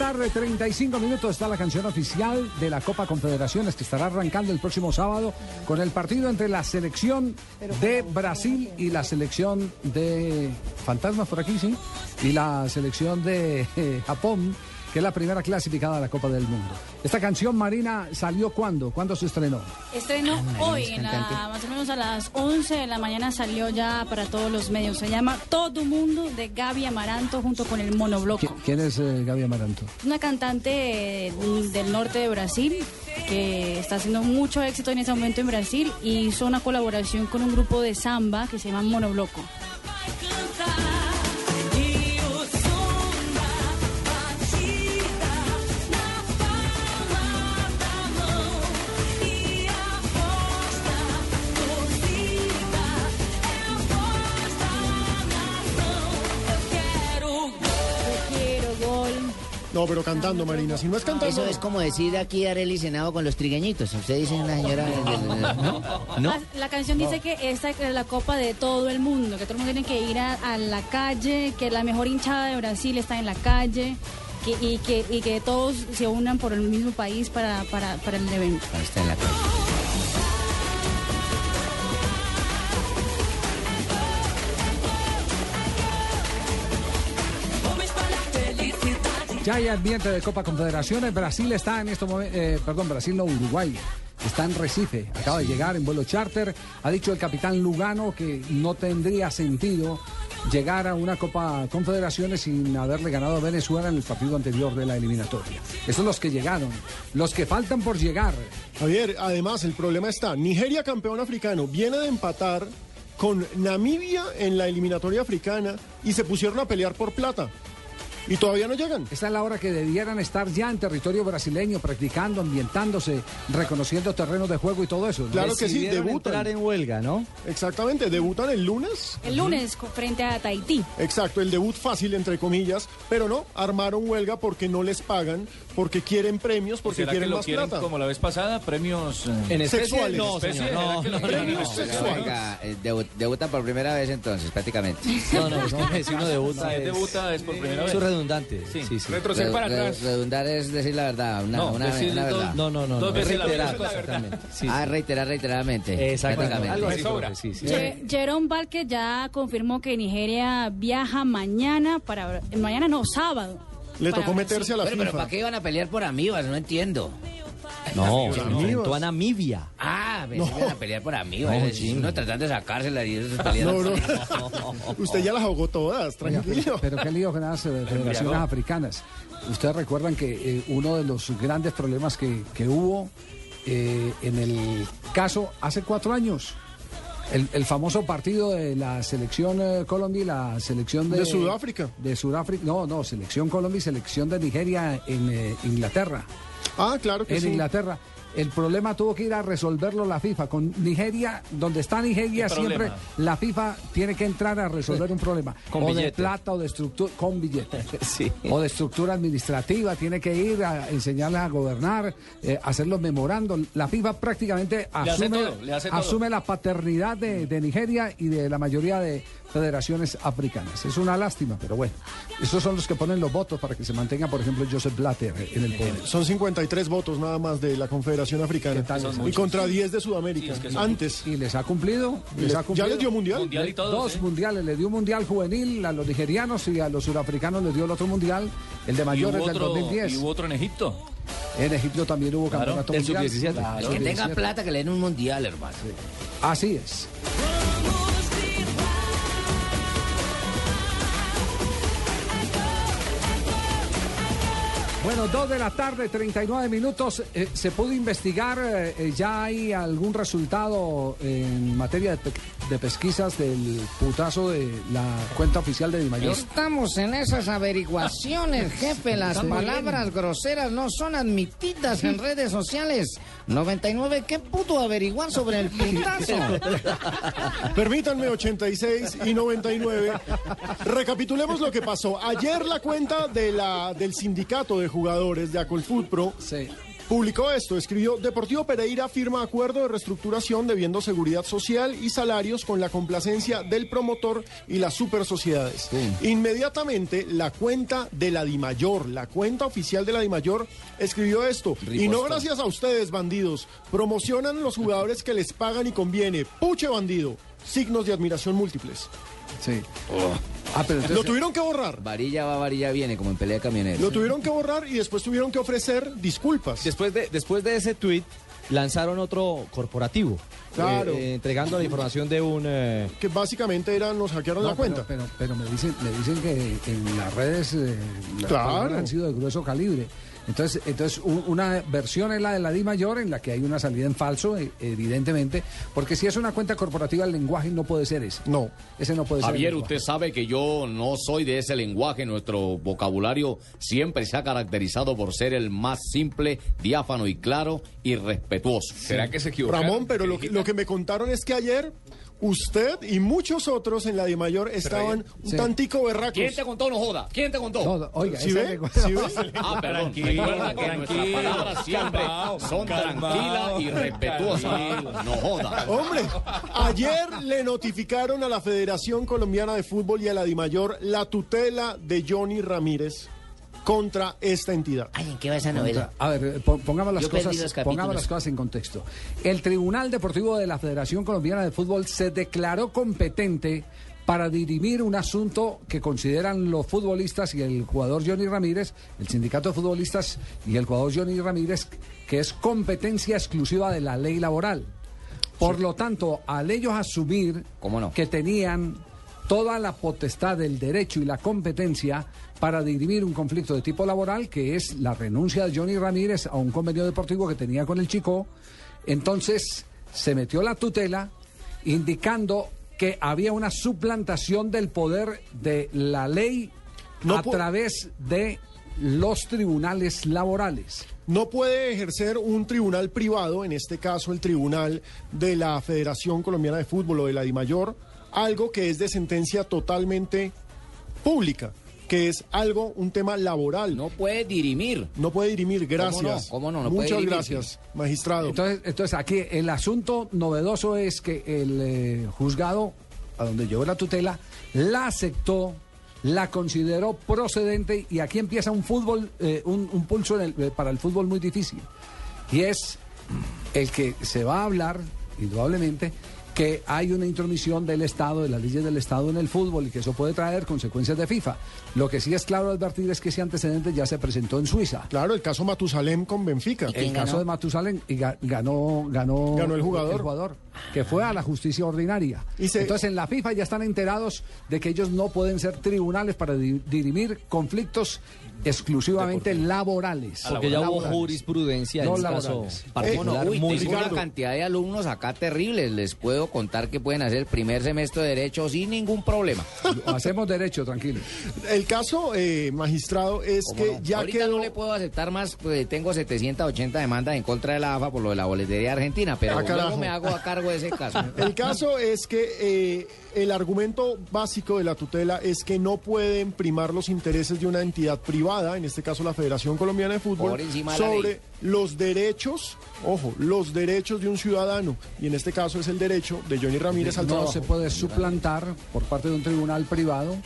tarde, 35 minutos, está la canción oficial de la Copa Confederaciones que estará arrancando el próximo sábado con el partido entre la selección de Brasil y la selección de Fantasmas por aquí, sí, y la selección de eh, Japón que es la primera clasificada de la Copa del Mundo. Esta canción, Marina, ¿salió cuándo? ¿Cuándo se estrenó? Estrenó hoy, en la- más o menos a las 11 de la mañana salió ya para todos los medios. Se llama Todo Mundo de Gaby Amaranto junto con el Monobloco. ¿Qui- ¿Quién es eh, Gaby Amaranto? Una cantante eh, del norte de Brasil que está haciendo mucho éxito en ese momento en Brasil y hizo una colaboración con un grupo de samba que se llama Monobloco. No, pero cantando, Marina. Si no es cantando. Eso es como decir aquí Arely Senado con los trigueñitos. Usted dice una señora. ¿No? ¿No? Ah, La canción dice que esta es la copa de todo el mundo, que todo el mundo tiene que ir a, a la calle, que la mejor hinchada de Brasil está en la calle que- y, que, y que todos se unan por el mismo país para, para, para el evento. Ahí está en la calle. Ya hay ambiente de Copa Confederaciones. Brasil está en este momento, perdón, Brasil no, Uruguay. Está en Recife, acaba de llegar en vuelo charter. Ha dicho el capitán Lugano que no tendría sentido llegar a una Copa Confederaciones sin haberle ganado a Venezuela en el partido anterior de la eliminatoria. Esos son los que llegaron. Los que faltan por llegar. Javier, además, el problema está. Nigeria, campeón africano, viene de empatar con Namibia en la eliminatoria africana y se pusieron a pelear por plata. Y todavía no llegan. Esta es la hora que debieran estar ya en territorio brasileño, practicando, ambientándose, reconociendo terrenos de juego y todo eso. ¿no? Claro que sí, debutan. entrar en huelga, ¿no? Exactamente, debutan el lunes. El lunes frente a Tahití. Exacto, el debut fácil entre comillas, pero no, armaron huelga porque no les pagan, porque quieren premios, porque ¿Será que quieren lo más quieren plata. como la vez pasada? Premios... eh, En especie, Sexuales. no, señor. No, ¿será que no, no, quieren? no, Premios sexuales. Venga, eh, debu- debutan por primera vez entonces, prácticamente. no, no, es que si uno debuta Si es, debuta es por primera vez. Redundante. Sí. Sí, sí. Retroceder Re- para re- atrás. redundar es decir la verdad, una, No, una, decir una verdad. No, no, no. No, reiterar. Sí, Ah, reiterar reiteradamente. Exactamente. Algo así, Sobra. sí, sí. Ye- Jerome Valque ya confirmó que Nigeria viaja mañana para mañana no sábado. Le para tocó meterse a la Pero, pero FIFA. ¿para qué iban a pelear por amibas? No entiendo. No, se enfrentó a Namibia. Ah, que iban a pelear por amibas. No, es decir, sí. uno tratando de sacársela y ellos peleando. No, no. Usted ya las ahogó todas, tranquilo. pero, pero qué lío con las eh, federaciones africanas. Ustedes recuerdan que eh, uno de los grandes problemas que, que hubo eh, en el caso hace cuatro años, el, el famoso partido de la selección eh, Colombia y la selección de, De Sudáfrica. De Sudáfrica, no, no, selección Colombia y selección de Nigeria en eh, Inglaterra. Ah, claro que en sí. Inglaterra. El problema tuvo que ir a resolverlo la FIFA. Con Nigeria, donde está Nigeria, ¿Qué siempre problema? la FIFA tiene que entrar a resolver un problema. Con o de billete. plata o de estructura, con billete. Sí. O de estructura administrativa, tiene que ir a enseñarles a gobernar, eh, hacer los memorandos. La FIFA prácticamente hace asume, todo, le hace todo. asume la paternidad de, de Nigeria y de la mayoría de federaciones africanas. Es una lástima, pero bueno. Esos son los que ponen los votos para que se mantenga, por ejemplo, Joseph Blatter en el poder. Son 53 votos nada más de la Son Y contra 10 de Sudamérica. Sí, es que son Antes. Y les ha cumplido. Les ya les dio mundial. Mundial y todo. Dos ¿sí? mundiales, le dio un mundial juvenil a los nigerianos y a los surafricanos les dio el otro mundial, el de mayores del otro, 2010. y hubo otro en Egipto. En Egipto también hubo Claro, campeonato el mundial. sub-17. Claro, El que tenga sub-17. plata que le den un mundial, hermano. Así es. Bueno, dos de la tarde, 39 minutos. Eh, ¿Se pudo investigar? eh, eh, ¿Ya hay algún resultado en materia de, pe- de pesquisas del putazo de la cuenta oficial de Di Mayor? Estamos en esas averiguaciones, jefe. Las palabras groseras no son admitidas en redes sociales. 99, ¿qué pudo averiguar sobre el putazo? Permítanme 86 y 99. Recapitulemos lo que pasó. Ayer la cuenta de la, del sindicato de jugadores de Acolfoot Pro Sí. Publicó esto, escribió, Deportivo Pereira firma acuerdo de reestructuración debiendo seguridad social y salarios con la complacencia del promotor y las super sociedades. Inmediatamente la cuenta de la Dimayor, la cuenta oficial de la Dimayor, escribió esto. Y no gracias a ustedes, bandidos. Promocionan los jugadores que les pagan y conviene. Puche bandido. Signos de admiración múltiples. Sí. Ah, pero entonces, Lo tuvieron que borrar. Varilla va, varilla viene, como en pelea de camioneros. Lo tuvieron que borrar y después tuvieron que ofrecer disculpas. Después de, después de ese tweet, lanzaron otro corporativo. Claro. eh, eh, entregando la información de un... eh, Que básicamente eran, nos hackearon no, la cuenta. Pero, pero, me, dicen, me dicen que en las redes eh, las Claro. han sido de grueso calibre. Entonces, entonces u- una versión es la de la Di Mayor en la que hay una salida en falso, eh, evidentemente, porque si es una cuenta corporativa el lenguaje no puede ser ese. No. Ese no puede ser. el Javier, usted sabe que yo no soy de ese lenguaje. Nuestro vocabulario siempre se ha caracterizado por ser el más simple, diáfano y claro y respetuoso. ¿Será que se equivocaron? Ramón, pero lo, que- lo que me contaron es que ayer usted y muchos otros en la de mayor estaban un Sí. tantico berracos. ¿Quién te contó, no joda? ¿Quién te contó? No, no, oiga, ¿Sí ve? ¿Sí ve? Ah, perdón. Tranquilo, Recuerda que nuestras tranquilo, palabras siempre calmao, son tranquilas y respetuosas. No joda. Hombre, ayer le notificaron a la Federación Colombiana de Fútbol y a la DIMAYOR la tutela de Johnny Ramírez contra esta entidad. Ay, ¿en qué va esa novela? A ver, eh, po- pongamos las, Yo cosas, pongamos las cosas en contexto. El Tribunal Deportivo de la Federación Colombiana de Fútbol se declaró competente para dirimir un asunto que consideran los futbolistas y el jugador Johnny Ramírez, el sindicato de futbolistas y el jugador Johnny Ramírez, que es competencia exclusiva de la ley laboral. Por lo tanto, al ellos asumir ¿Cómo no? que tenían toda la potestad del derecho y la competencia para dirimir un conflicto de tipo laboral, que es la renuncia de Johnny Ramírez a un convenio deportivo que tenía con el Chico. Entonces se metió la tutela indicando que había una suplantación del poder de la ley No a través de los tribunales laborales. No puede ejercer un tribunal privado, en este caso el tribunal de la Federación Colombiana de Fútbol o de la DIMAYOR, algo que es de sentencia totalmente pública, que es algo, un tema laboral. No, No puede dirimir. puede dirimir, gracias. no? ¿Cómo no? No puede Muchas gracias, magistrado. Entonces, entonces aquí el asunto novedoso es que el eh, juzgado a donde llevó la tutela la aceptó, la consideró procedente y aquí empieza un fútbol, eh, un, un pulso en el- eh, para el fútbol muy difícil. Y es el que se va a hablar, indudablemente, que hay una intromisión del Estado, de las leyes del Estado en el fútbol y que eso puede traer consecuencias de FIFA. Lo que sí es claro advertir es que ese antecedente ya se presentó en Suiza. Claro, el caso Matusalem con Benfica. ¿Y quién El caso de Matusalén y ga- ganó, ganó, Ganó el jugador. que fue a la justicia ordinaria. Y se- Entonces en la FIFA ya están enterados de que ellos no pueden ser tribunales para di- dirimir conflictos exclusivamente laborales. Porque ya hubo Laborales. jurisprudencia No en este caso laborales. particular Uy, muy tengo una cantidad de alumnos acá terribles. Les puedo contar que pueden hacer primer semestre de Derecho sin ningún problema. Hacemos derecho, tranquilo. El caso, eh, magistrado, es ¿Cómo que no? ya Ahorita quedó... no le puedo aceptar más, pues tengo 780 demandas en contra de la AFA por lo de la boletería argentina, pero Ah, luego me hago a cargo de ese caso. El caso es que eh, el argumento básico de la tutela es que no pueden primar los intereses de una entidad privada, en este caso la Federación Colombiana de Fútbol, Por encima de la sobre ley. Los derechos, ojo, los derechos de un ciudadano. Y en este caso es el derecho de Johnny Ramírez al No trabajo. se puede suplantar por parte de un tribunal privado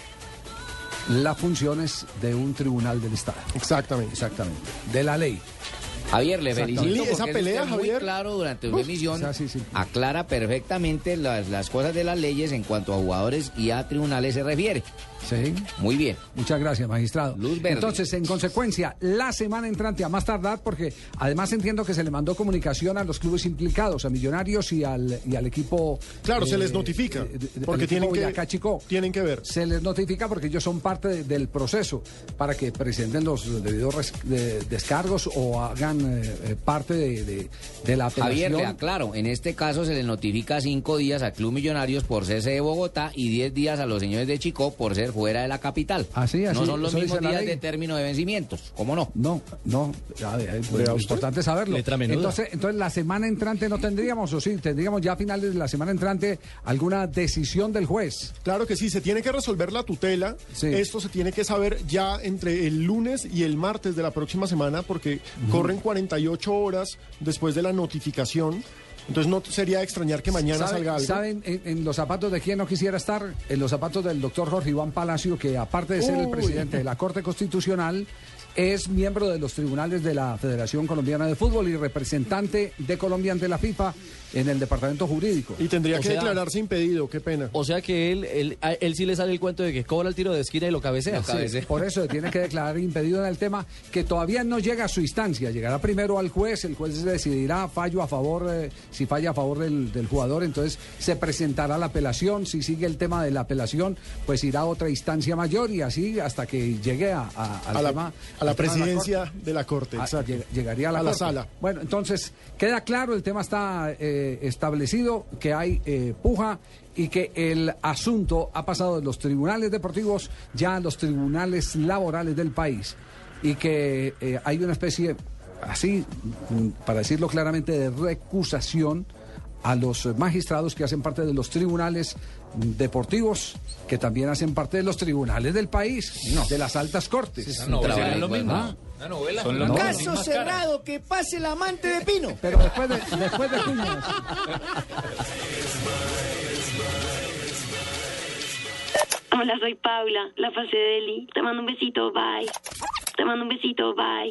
las funciones de un tribunal del Estado. Exactamente. Exactamente. De la ley. Javier, le felicito Esa porque pelea, usted muy Javier. claro durante su emisión. o sea, sí, sí. Aclara perfectamente las, las cosas de las leyes en cuanto a jugadores y a tribunales se refiere. Sí. Muy bien. Muchas gracias, magistrado. Luz verde. Entonces, en consecuencia, la semana entrante, a más tardar, porque además entiendo que se le mandó comunicación a los clubes implicados, a Millonarios y al, y al equipo. Claro, se les notifica, eh, de- porque tienen que- Chicó. tienen que ver. Se les notifica porque ellos son parte de- del proceso para que presenten los debidos res- de- descargos o hagan eh, eh, parte de, de- de la Javier, apelación. le aclaro, en este caso se le notifica cinco días al Club Millonarios por sede de Bogotá y diez días a los señores de Chicó por ser fuera de la capital. Así, así, No son los mismos días de término de vencimientos, ¿cómo no? No, no, a ver, pues, importante es saberlo. Letra. Entonces, entonces, la semana entrante no tendríamos, o sí, tendríamos ya a finales de la semana entrante alguna decisión del juez. Claro que sí, se tiene que resolver la tutela. Sí. Esto se tiene que saber ya entre el lunes y el martes de la próxima semana porque corren 48 horas después de la notificación. Entonces no sería extrañar que mañana ¿Saben- salga algo. ¿Saben en, en los zapatos de quién no quisiera estar? En los zapatos del doctor Jorge Iván Palacio, que aparte de ser el presidente de la Corte Constitucional, es miembro de los tribunales de la Federación Colombiana de Fútbol y representante de Colombia ante la FIFA en el departamento jurídico. Y tendría O que sea- declararse impedido, qué pena. O sea que él, él, a él sí le sale el cuento de que cobra el tiro de esquina y lo cabecea. Sí, por eso tiene que declarar impedido en el tema que todavía no llega a su instancia. Llegará primero al juez, el juez decidirá fallo a favor, eh, si falla a favor del, del jugador, entonces se presentará la apelación. Si sigue el tema de la apelación, pues irá a otra instancia mayor y así hasta que llegue a, a- al A la, tema- a la presidencia de la Corte, Ah, exacto. lleg- llegaría a la, A la corte. sala. Bueno, entonces queda claro, el tema está eh, establecido, que hay eh, puja y que el asunto ha pasado de los tribunales deportivos ya a los tribunales laborales del país y que eh, hay una especie, así, mm, para decirlo claramente, de recusación a los magistrados que hacen parte de los tribunales deportivos, que también hacen parte de los tribunales del país, de las altas cortes. No, Trabajo, es lo mismo. ¿ah? Son los No. Caso caras. cerrado, que pase el amante de Pino. Pero después de, después de junio. Hola, soy Paula, la fase de Eli. Te mando un besito, bye. Te mando un besito, bye.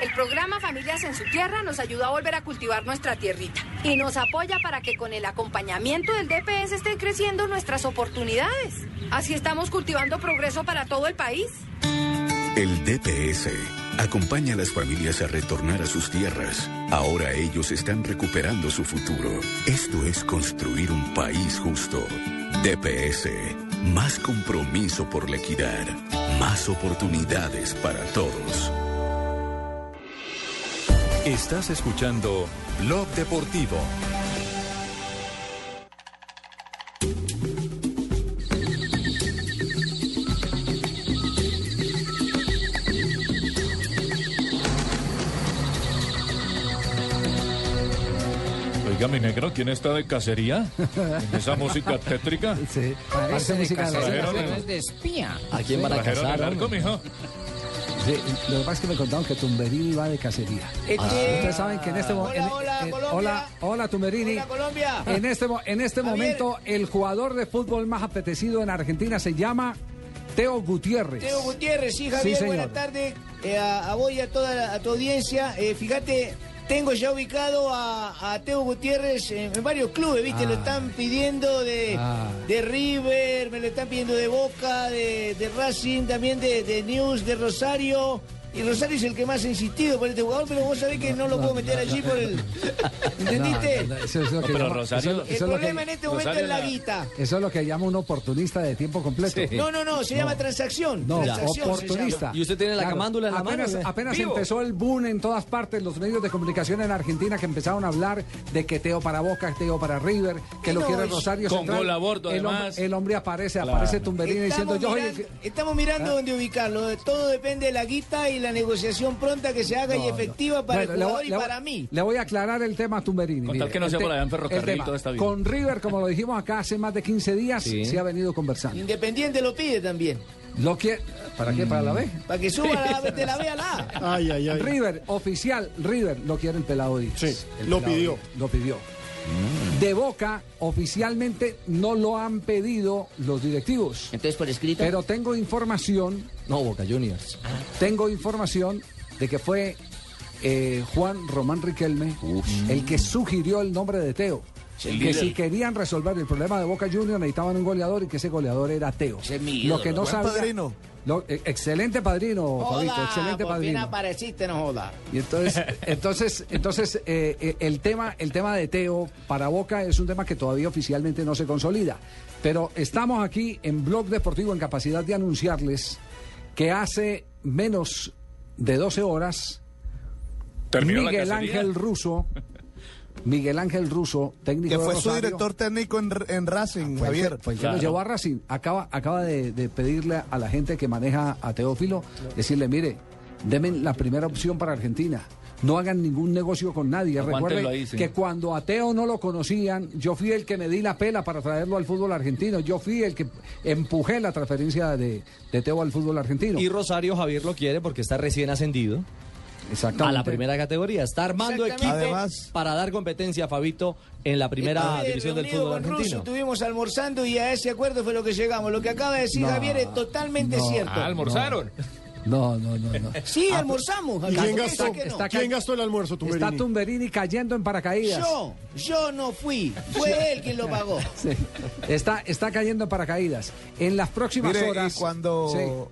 El programa Familias en su Tierra nos ayuda a volver a cultivar nuestra tierrita y nos apoya para que con el acompañamiento del DPS estén creciendo nuestras oportunidades. Así estamos cultivando progreso para todo el país. El DPS acompaña a las familias a retornar a sus tierras. Ahora ellos están recuperando su futuro. Esto es construir un país justo. DPS, más compromiso por la equidad, más oportunidades para todos. Estás escuchando Blog Deportivo. Oiga, mi negro, ¿quién está de cacería? ¿En esa música tétrica? Sí, parece música de de espía. ¿A quién van a casar? el arco, mijo? Sí, lo que pasa es que me contaron que Tumberini va de cacería. Este- Ustedes saben que en este Hola, momento. hola, Colombia. hola, hola, Tumberini. Hola, Colombia. En este, en este momento, el jugador de fútbol más apetecido en Argentina se llama Teo Gutiérrez. Teo Gutiérrez, sí, Javier, señor. buenas tardes eh, a, a vos y a toda la- a tu audiencia. Eh, fíjate, tengo ya ubicado a, a Teo Gutiérrez en, en varios clubes, ¿viste? Ah. Lo están pidiendo de, Ah. de River, me lo están pidiendo de Boca, de, de Racing, también de, de News, de Rosario. Y Rosario es el que más ha insistido por este jugador, pero vos sabés que no lo puedo meter allí por el... ¿Entendiste? No, no, no, eso es lo No, que pero llama- Rosario- eso El eso que- problema en este momento Rosario es la la- guita. Eso es lo que llama un oportunista de tiempo completo. No, no, no, se llama transacción. No, transacción oportunista. ¿Y usted tiene la camándula en la mano, apenas, o qué? Apenas Vivo. empezó el boom en todas partes, los medios de comunicación en Argentina que empezaron a hablar de que Teo para Boca, Teo para River, que lo No, quiere Rosario Con Central. gol a bordo, el, hombre, además. el hombre aparece, Claro. aparece Tumberini diciendo Estamos yo soy el mirando, que- estamos mirando ¿Ah? dónde ubicarlo. Todo depende de la guita y la negociación pronta que se haga y efectiva para Bueno, el jugador voy- y para mí. Le voy a aclarar el tema a Tumberini. Con tal que no sea por allá en Ferrocarril, el tema. todo está bien. Con River, como lo dijimos acá hace más de 15 días, Sí. se ha venido conversando. Independiente lo pide también. Lo que, ¿Para qué? ¿Para la B? Para que suba la, de la B a la A. Ay, ay, ay. River, oficial, River, lo quiere el pelado Díaz. Sí, El lo pelado pidió. Díaz, Lo pidió. De Boca, oficialmente no lo han pedido los directivos. Entonces, por escrito. Pero tengo información, No, Boca Juniors. tengo información de que fue eh, Juan Román Riquelme el que sugirió el nombre de Teo. El que líder. si querían resolver el problema de Boca Juniors necesitaban un goleador y que ese goleador era Teo. mi Lo que no sabía. padrino. lo- eh, excelente padrino, Fabito, excelente por fin padrino. apareciste, no joda. Y entonces, entonces, entonces eh, eh, el tema, el tema de Teo para Boca es un tema que todavía oficialmente no se consolida. Pero estamos aquí en Blog Deportivo en capacidad de anunciarles que hace menos de 12 horas Terminó Miguel. Ángel Russo, Miguel Ángel Russo, técnico Que de fue su Rosario, director técnico en, en Racing, fue el que- Javier. fue que lo llevó a Racing. Acaba, acaba de, de pedirle a la gente que maneja a Teófilo, decirle, mire, denme la primera opción para Argentina. No hagan ningún negocio con nadie. Aguántenlo Recuerde ahí, sí. que cuando a Teo no lo conocían, yo fui el que me di la pela para traerlo al fútbol argentino. Yo fui el que empujé la transferencia de, de Teo al fútbol argentino. Y Rosario Javier lo quiere porque está recién ascendido. Exactamente. A la primera categoría. Está armando equipo. Además- para dar competencia a Fabito en la primera Estuve división del fútbol con Russo, argentino. Estuvimos almorzando y a ese acuerdo fue lo que llegamos. Lo que acaba de decir No, Javier es totalmente no. cierto. Ah, almorzaron. No, no, no, no. Sí, almorzamos. ¿Y Javier. quién ¿Por qué gastó, dice que no? está ¿quién gastó el almuerzo, Está Tumberini? Tumberini cayendo en paracaídas. Yo, yo no fui. Fue él quien lo pagó. Sí. Está, está cayendo en paracaídas. En las próximas Mire, horas. y cuando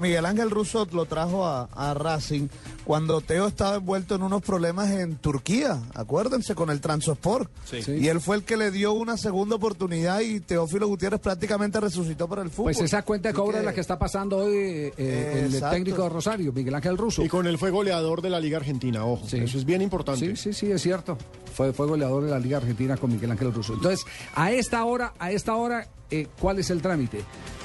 Miguel Ángel Russo lo trajo a, a Racing, cuando Teo estaba envuelto en unos problemas en Turquía, acuérdense, con el Transosport. Sí. Y él fue el que le dio una segunda oportunidad y Teófilo Gutiérrez prácticamente resucitó para el fútbol. Pues esa cuenta de Así cobro es que- la que está pasando hoy eh, eh, el técnico de Rosario, Miguel Ángel Russo. Y con él fue goleador de la Liga Argentina, ojo. Eso es bien importante. Sí, sí, sí, es cierto. Fue, fue goleador de la Liga Argentina con Miguel Ángel Russo. Entonces, a esta hora, a esta hora, eh, ¿cuál es el trámite?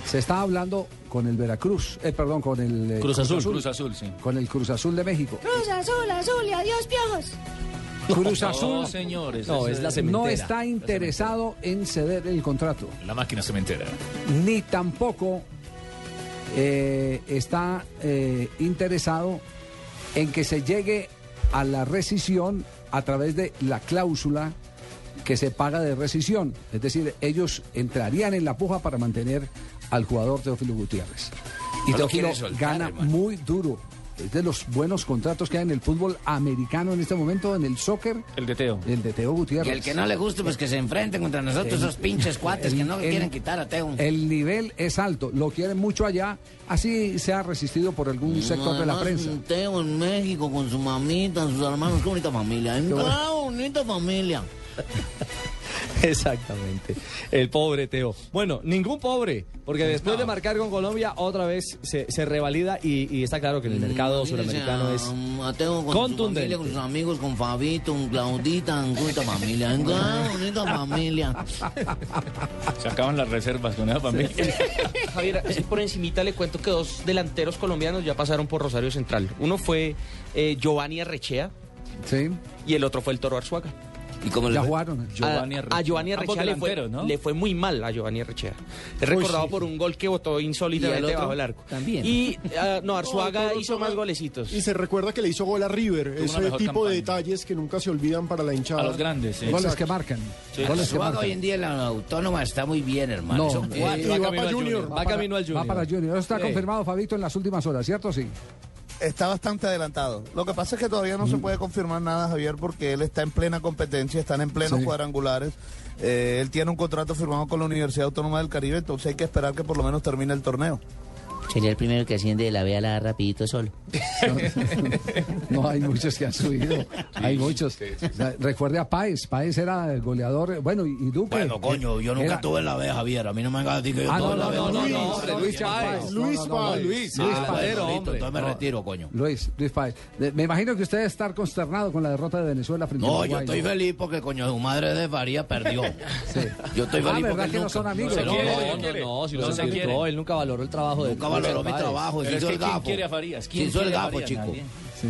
Se está hablando con el Veracruz, eh, perdón, con el eh, Cruz Azul, Cruz Azul, sí. Con el Cruz Azul de México. Cruz azul, azul y adiós, piojos. Cruz No, Azul señores. No, es la cementera. no está interesado en ceder el contrato. La máquina cementera. ni tampoco eh, está eh, interesado en que se llegue a la rescisión a través de la cláusula que se paga de rescisión. Es decir, ellos entrarían en la puja para mantener al jugador Teófilo Gutiérrez. Y No Teófilo soltar, gana hermano. muy duro. Es de los buenos contratos que hay en el fútbol americano en este momento, en el soccer. El de Teo. El de Teo Y Gutiérrez. el que no le guste, pues que se enfrenten contra nosotros, El- esos pinches cuates que no el- quieren quitar a Teo. El nivel es alto, lo quieren mucho allá, así se ha resistido por algún sector de la prensa. Teo en México con su mamita, sus hermanos, qué bonita familia. Qué. Ah, bonita familia. Exactamente. El pobre Teo. Bueno, ningún pobre, porque después de marcar con Colombia, otra vez se, se revalida y, y está claro que en el mercado Imagínese suramericano es a Teo con su contundente. familia, con sus amigos, con Fabito, con Claudita, bonita familia. bonita familia. Se acaban las reservas con esa familia. Javier, así por encimita le cuento que dos delanteros colombianos ya pasaron por Rosario Central. Uno fue eh, Giovanni Arrechea Sí. y el otro fue el Toro Arzuaga. ¿Y cómo Ya jugaron. Giovanni a, Giovanni Arrechea le fue, ¿no? le fue muy mal a Giovanni Arrechea. Es recordado sí. por un gol que botó ¿Y el insólitamente otro? bajo el arco. También. Y ah, no, Arzuaga Toro hizo más golecitos. Y se recuerda que le hizo gol a River. Ese tipo de campaña. detalles que nunca se olvidan para la hinchada. A los grandes, sí. Goles que marcan. Sí. Goles que Arzuaga marcan. hoy en día en la autónoma está muy bien, hermano. No, Son eh, cuatro. y va camino para al Junior. Va para- camino al Va Junior. para Junior. Eso está confirmado, Fabito, en las últimas horas, ¿cierto? Sí. Está bastante adelantado. Lo que pasa es que todavía no se puede confirmar nada, Javier, porque él está en plena competencia, están en plenos Sí. cuadrangulares. Eh, él tiene un contrato firmado con la Universidad Autónoma del Caribe, entonces hay que esperar que por lo menos termine el torneo. Sería el primero que asciende de la B a la A rapidito solo. No, hay muchos que han subido. Hay muchos. O sea, recuerde a Páez. Páez era el goleador. Bueno, y, y Duque. Bueno, coño, yo nunca Era- estuve en la B, Javier. A mí no me hagas decir que yo Ah, estuve no, en la no, B. no, no, Luis, no, hombre, Luis Páez. Luis No, no, no, Páez. Luis, Ah, Páez. Entonces me retiro, coño. Luis, Luis Páez. De- Me imagino que usted debe estar consternado con la derrota de Venezuela frente a No, yo Uruguay. estoy feliz porque, coño, su madre de Faría perdió. Yo estoy Ah, feliz ¿verdad porque que no nunca- son amigos? No, no, no, no, si No lo se él nunca valoró el trabajo de Valoró mi trabajo. Pero es hizo que el ¿quién quiere a Farías? ¿Quién hizo el quiere a gafo, chico? Sí.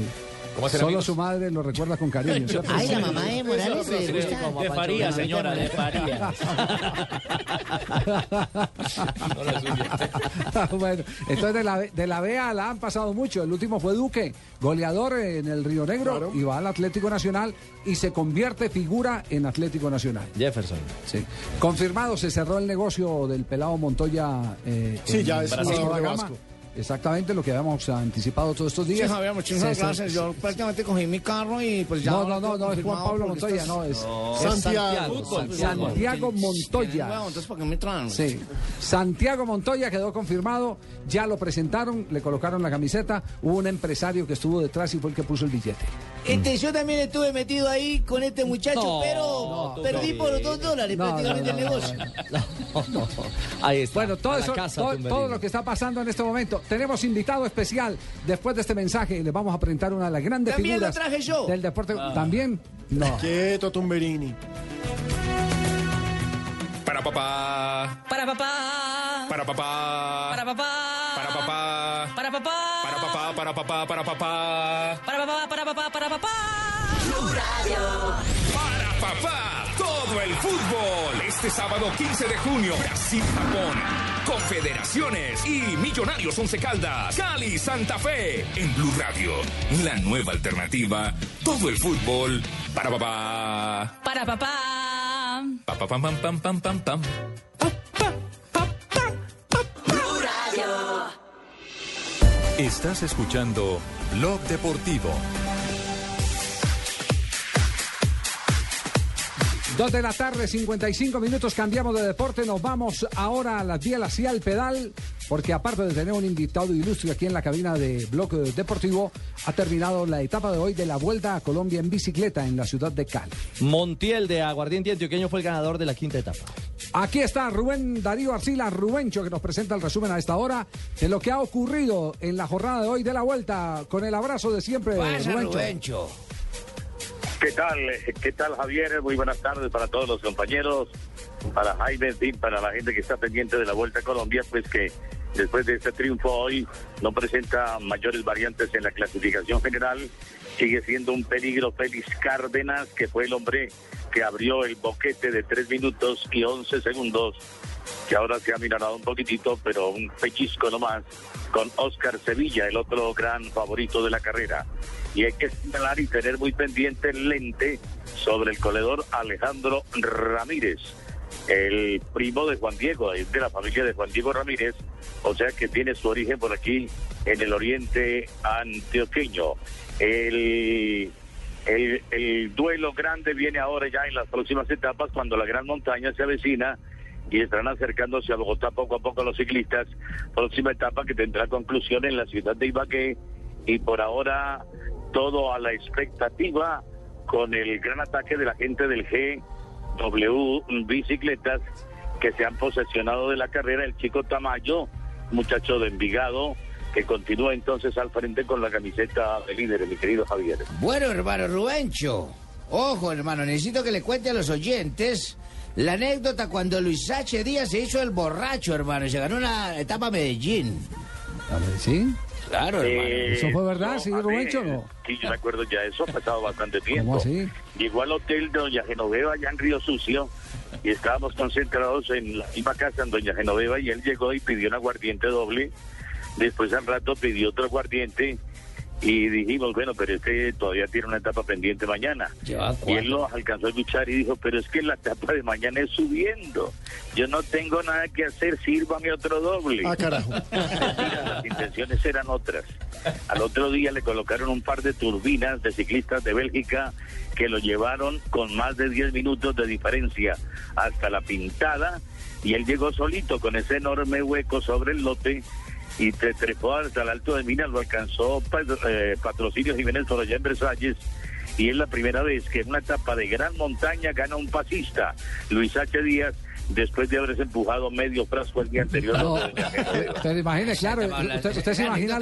¿Cómo hacer Solo amigos? su madre lo recuerda con cariño. ¿cierto? Ay, la mamá de Morales le gusta. De Farías, señora, de Farías. bueno, entonces de la, de la B a la han pasado mucho. El último fue Duque, goleador en el Río Negro, Claro. y va al Atlético Nacional y se convierte figura en Atlético Nacional. Jefferson. Sí. Confirmado, se cerró el negocio del pelado Montoya. eh, Sí, en ya es Brasil. jugador de Gama. Exactamente lo que habíamos anticipado todos estos días. Sí, Javier, muchísimas César- gracias. Yo prácticamente cogí mi carro y pues ya... No, no, no, no, es Juan Pablo Montoya, estás- no, es, No. es Santiago. Santiago. Montoya. Bueno, entonces, ¿por qué me traen? Sí. Santiago Montoya quedó confirmado, ya lo presentaron, le colocaron la camiseta, hubo un empresario que estuvo detrás y fue el que puso el billete. Este, yo también estuve metido ahí con este muchacho, No, pero no, perdí no. por dos dólares No, prácticamente no, el no, negocio. Ahí está. Bueno, todo A la eso, casa, todo, Tumberini. todo lo que está pasando en este momento. Tenemos invitado especial. Después de este mensaje, les vamos a presentar una de las grandes También lo figuras traje yo. del deporte. Ah. ¿También? No. Quieto, Tumberini. Para papá. Para papá. Para papá. Para papá. Para papá. Para papá. Para papá, para papá, para papá. Para papá, para papá, para papá. Para papá, todo el fútbol. Este sábado 15 de junio, Brasil-Japón. Confederaciones y Millonarios Once Caldas. Cali Santa Fe. En Blue Radio. La nueva alternativa. Todo el fútbol. Para papá. Para papá. Pa, pa, pam, pam, pam, pam, pam, pam. Estás escuchando Blog Deportivo. Dos de la tarde, 55 minutos, cambiamos de deporte, nos vamos ahora a las bielas hacia el pedal, porque aparte de tener un invitado ilustre aquí en la cabina de Bloque Deportivo, ha terminado la etapa de hoy de la Vuelta a Colombia en bicicleta en la ciudad de Cali. Montiel de Aguardiente Antioqueño fue el ganador de la quinta etapa. Aquí está Rubén Darío Arcila, Rubencho, que nos presenta el resumen a esta hora de lo que ha ocurrido en la jornada de hoy de la Vuelta, con el abrazo de siempre, Rubencho. ¿Qué tal? ¿Qué tal, Javier? Muy buenas tardes para todos los compañeros, para Jaime, para la gente que está pendiente de la Vuelta a Colombia, pues que después de este triunfo hoy no presenta mayores variantes en la clasificación general. Sigue siendo un peligro Félix Cárdenas, que fue el hombre que abrió el boquete de 3 minutos y 11 segundos, que ahora se ha minorado un poquitito, pero un pellizco nomás, con Oscar Sevilla, el otro gran favorito de la carrera. Y hay que señalar y tener muy pendiente el lente sobre el coledor Alejandro Ramírez, el primo de Juan Diego, de la familia de Juan Diego Ramírez, o sea que tiene su origen por aquí en el oriente antioqueño. El, el, el duelo grande viene ahora ya en las próximas etapas cuando la gran montaña se avecina y estarán acercándose a Bogotá poco a poco los ciclistas. Próxima etapa que tendrá conclusión en la ciudad de Ibagué y por ahora todo a la expectativa con el gran ataque de la gente del GW Bicicletas que se han posesionado de la carrera. El chico Tamayo, muchacho de Envigado, que continúa entonces al frente con la camiseta de líder, mi querido Javier. Bueno, hermano Rubencho, ojo, hermano, necesito que le cuente a los oyentes la anécdota cuando Luis H. Díaz se hizo el borracho, hermano, y se ganó una etapa a Medellín. ¿Sí? Claro, hermano. Eh, ¿Eso fue verdad, sí, Rubencho, o no? Sí, yo me acuerdo ya, eso ha pasado bastante tiempo. ¿Cómo así? Llegó al hotel de Doña Genoveva allá en Río Sucio y estábamos concentrados en la misma casa en Doña Genoveva y él llegó y pidió un aguardiente doble. Después al rato pidió otro aguardiente y dijimos, bueno, pero este todavía tiene una etapa pendiente mañana. Y él lo alcanzó a escuchar y dijo, pero es que la etapa de mañana es subiendo. Yo no tengo nada que hacer, sírvame otro doble. Ah, carajo. Las intenciones eran otras. Al otro día le colocaron un par de turbinas de ciclistas de Bélgica que lo llevaron con más de 10 minutos de diferencia hasta la pintada y él llegó solito con ese enorme hueco sobre el lote y se trepó hasta el alto de Minas, lo alcanzó pa- eh, Patrocinio Jiménez por allá en Versalles y es la primera vez que en una etapa de gran montaña gana un pasista, Luis H. Díaz, después de haberse empujado medio frasco el día anterior. No, usted imagine, claro, usted, usted se imagina,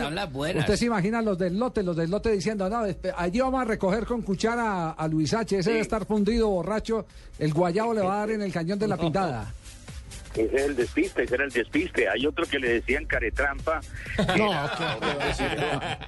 usted se imagina los del lote, los del lote diciendo, no, allí vamos a recoger con cuchara a, a Luis H, ese debe estar fundido, borracho, el guayabo le va a dar en el cañón de la pintada. Ese es el despiste, ese era el despiste. Hay otro que le decían caretrampa, que era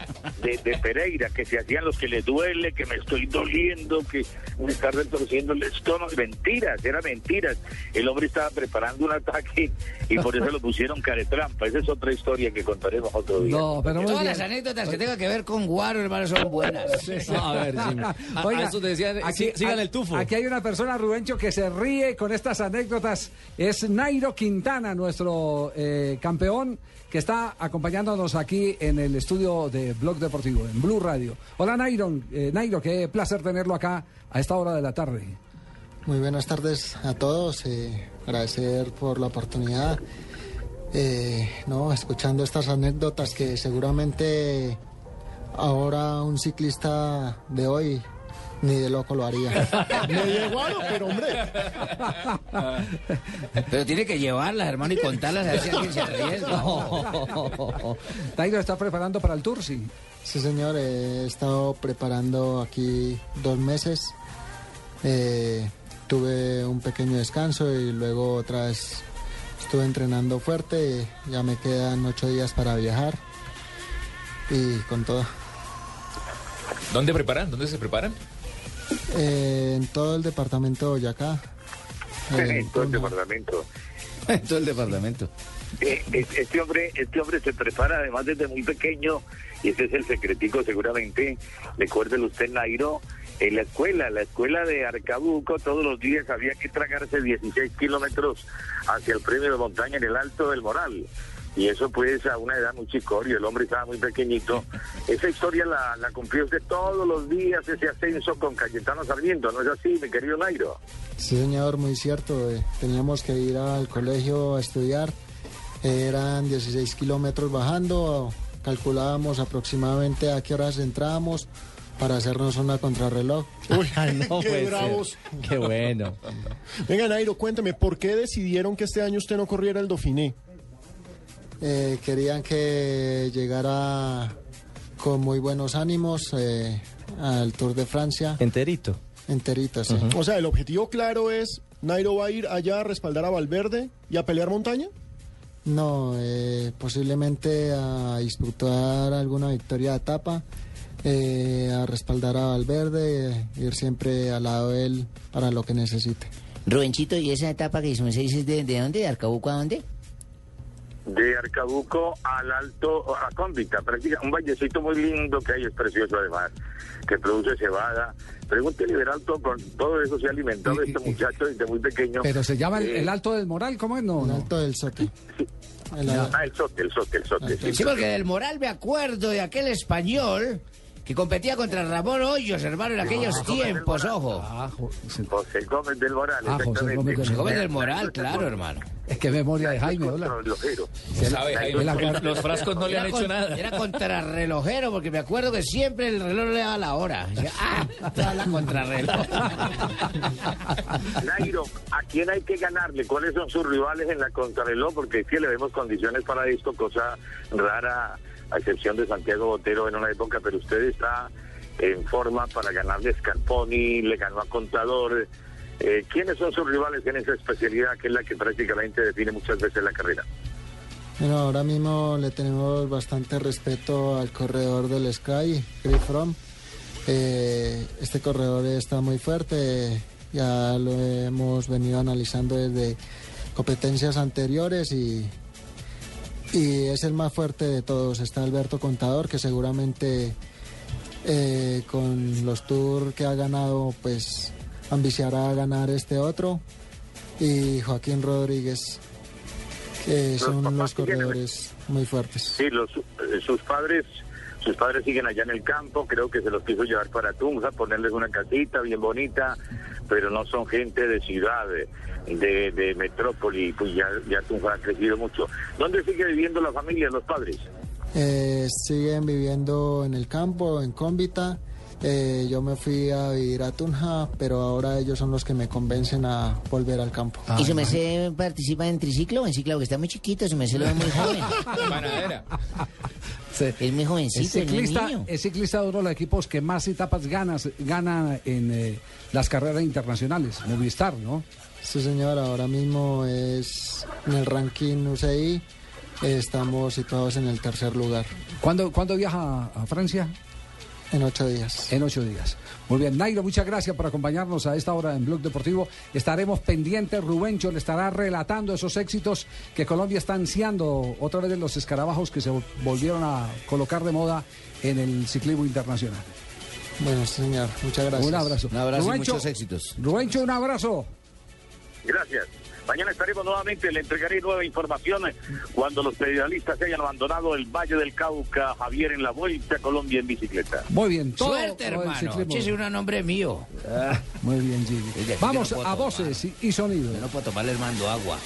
de, de Pereira, que se hacían los que le duele, que me estoy doliendo, que me está retorciendo el estómago. Mentiras, eran mentiras. El hombre estaba preparando un ataque y por eso lo pusieron caretrampa. Esa es otra historia que contaremos otro día. No, pero Todas bien. las anécdotas que tengan que ver con Guaro, hermano, son buenas. No, a ver, sí. A- a eso te decían, sí, sigan el tufo. Aquí hay una persona, Rubencho, que se ríe con estas anécdotas. Es Nairo Nairo Quintana, nuestro eh, campeón, que está acompañándonos aquí en el estudio de Blog Deportivo, en Blue Radio. Hola Nairo, eh, Nairo, qué placer tenerlo acá a esta hora de la tarde. Muy buenas tardes a todos. eh, agradecer por la oportunidad. Eh, no, escuchando estas anécdotas que seguramente ahora un ciclista de hoy ni de loco lo haría. Medio guaro, pero hombre. Pero tiene que llevarlas, hermano, y contarlas a ver si alguien se arriesga. Nairo está preparando para el Tour, sí. Sí, señor, he estado preparando aquí dos meses. Eh, tuve un pequeño descanso y luego otra vez estuve entrenando fuerte. Ya me quedan ocho días para viajar y con todo. ¿Dónde preparan? ¿Dónde se preparan? Eh, en todo el departamento de Boyacá. eh, en todo el departamento. En todo el departamento. Eh, eh, este hombre, este hombre se prepara además desde muy pequeño y ese es el secretico seguramente. Recuérdelo usted, Nairo, en la escuela, la escuela de Arcabuco, todos los días había que tragarse 16 kilómetros hacia el premio de montaña en el Alto del Moral. Y eso pues a una edad muy chicorio, el hombre estaba muy pequeñito. Esa historia la, la cumplió usted todos los días, ese ascenso con Cayetano Sarmiento, ¿no es así, mi querido Nairo? Sí, señor, muy cierto. eh, teníamos que ir al colegio a estudiar. Eh, eran 16 kilómetros bajando. Calculábamos aproximadamente a qué horas entrábamos para hacernos una contrarreloj. Uy, No qué ser. bravos. Qué bueno. Venga, Nairo, cuéntame, ¿por qué decidieron que este año usted no corriera el Dauphiné? Eh, querían que llegara con muy buenos ánimos eh, al Tour de Francia. Enterito. Enterito, sí. O sea, el objetivo claro es, Nairo va a ir allá a respaldar a Valverde y a pelear montaña. No, eh, posiblemente a disputar alguna victoria de etapa, eh, a respaldar a Valverde, eh, ir siempre al lado de él para lo que necesite. Rubenchito, ¿y esa etapa que hizo de, de dónde? ¿De Arcabuco a dónde? De Arcabuco al Alto, a Cómbita, prácticamente un vallecito muy lindo que hay, es precioso además, que produce cebada. Pregúntele Liberalto, con todo eso se ha alimentado este muchacho desde muy pequeño. Pero se llama el, Eh, el Alto del Moral, ¿cómo es? No, El alto del Sote. El- Ah, el sote, el sote, el sote. sí. Sí, porque del moral me acuerdo de aquel español que competía contra Ramón Hoyos, hermano, en aquellos tiempos, ojo. Ah, José Gómez del Moral, Ah, José exactamente. Gómez del Moral. del moral, claro, hermano. Es que memoria de Jaime, hola. Contrarrelojero. ¿Sabe, Jaime? la- Los- Los frascos no le han hecho con- nada. Era contrarrelojero, porque me acuerdo que siempre el reloj le daba la hora. Ah, toda la contrarreloj. Nairo, ¿a quién hay que ganarle? ¿Cuáles son sus rivales en la contrarreloj? Porque es que le vemos condiciones para esto, cosa rara, a excepción de Santiago Botero en una época, pero usted está en forma para ganarle a Scarponi, le ganó a Contador. Eh, ¿Quiénes son sus rivales en esa especialidad que es la que prácticamente define muchas veces la carrera? Bueno, ahora mismo le tenemos bastante respeto al corredor del Sky, Chris Fromm. Eh, este corredor está muy fuerte, ya lo hemos venido analizando desde competencias anteriores y, y es el más fuerte de todos. Está Alberto Contador, que seguramente eh, con los tours que ha ganado, pues ambiciará a ganar este otro. Y Joaquín Rodríguez, que Los son los corredores muy fuertes. Sí, los, eh, sus padres sus padres siguen allá en el campo, creo que se los quiso llevar para Tunja, ponerles una casita bien bonita, pero no son gente de ciudad, de, de, metrópoli, pues ya, ya Tunja ha crecido mucho. ¿Dónde sigue viviendo la familia, los padres? Eh, siguen viviendo en el campo, en Cómbita. Eh, yo me fui a vivir a Tunja, pero ahora ellos son los que me convencen a volver al campo. ¿Y su merced participa en triciclo en ciclo? Que está muy chiquito, su merced lo ve muy joven. Panadera. Es muy jovencito, Es ciclista, niño. es ciclista de uno de los equipos que más etapas ganas, gana en eh, las carreras internacionales, Movistar, ¿no? Sí, señor, ahora mismo es en el ranking UCI. estamos situados en el tercer lugar. ¿Cuándo, ¿cuándo viaja a Francia? En ocho días. En ocho días. Muy bien, Nairo, muchas gracias por acompañarnos a esta hora en Blog Deportivo. Estaremos pendientes, Rubencho le estará relatando esos éxitos que Colombia está ansiando, otra vez de los escarabajos que se volvieron a colocar de moda en el ciclismo internacional. Bueno, señor, muchas gracias. Un abrazo. Un abrazo y Rubencho, muchos éxitos. Rubencho, un abrazo. Gracias. Mañana estaremos nuevamente, le entregaré nueva información cuando los periodistas hayan abandonado el Valle del Cauca, Javier, en la Vuelta a Colombia en bicicleta. Muy bien, todo- Suerte, hermano. es un nombre mío. Muy bien, Gigi. Vamos yo no a tomar. voces y, y sonidos. No puedo tomarle el mando agua.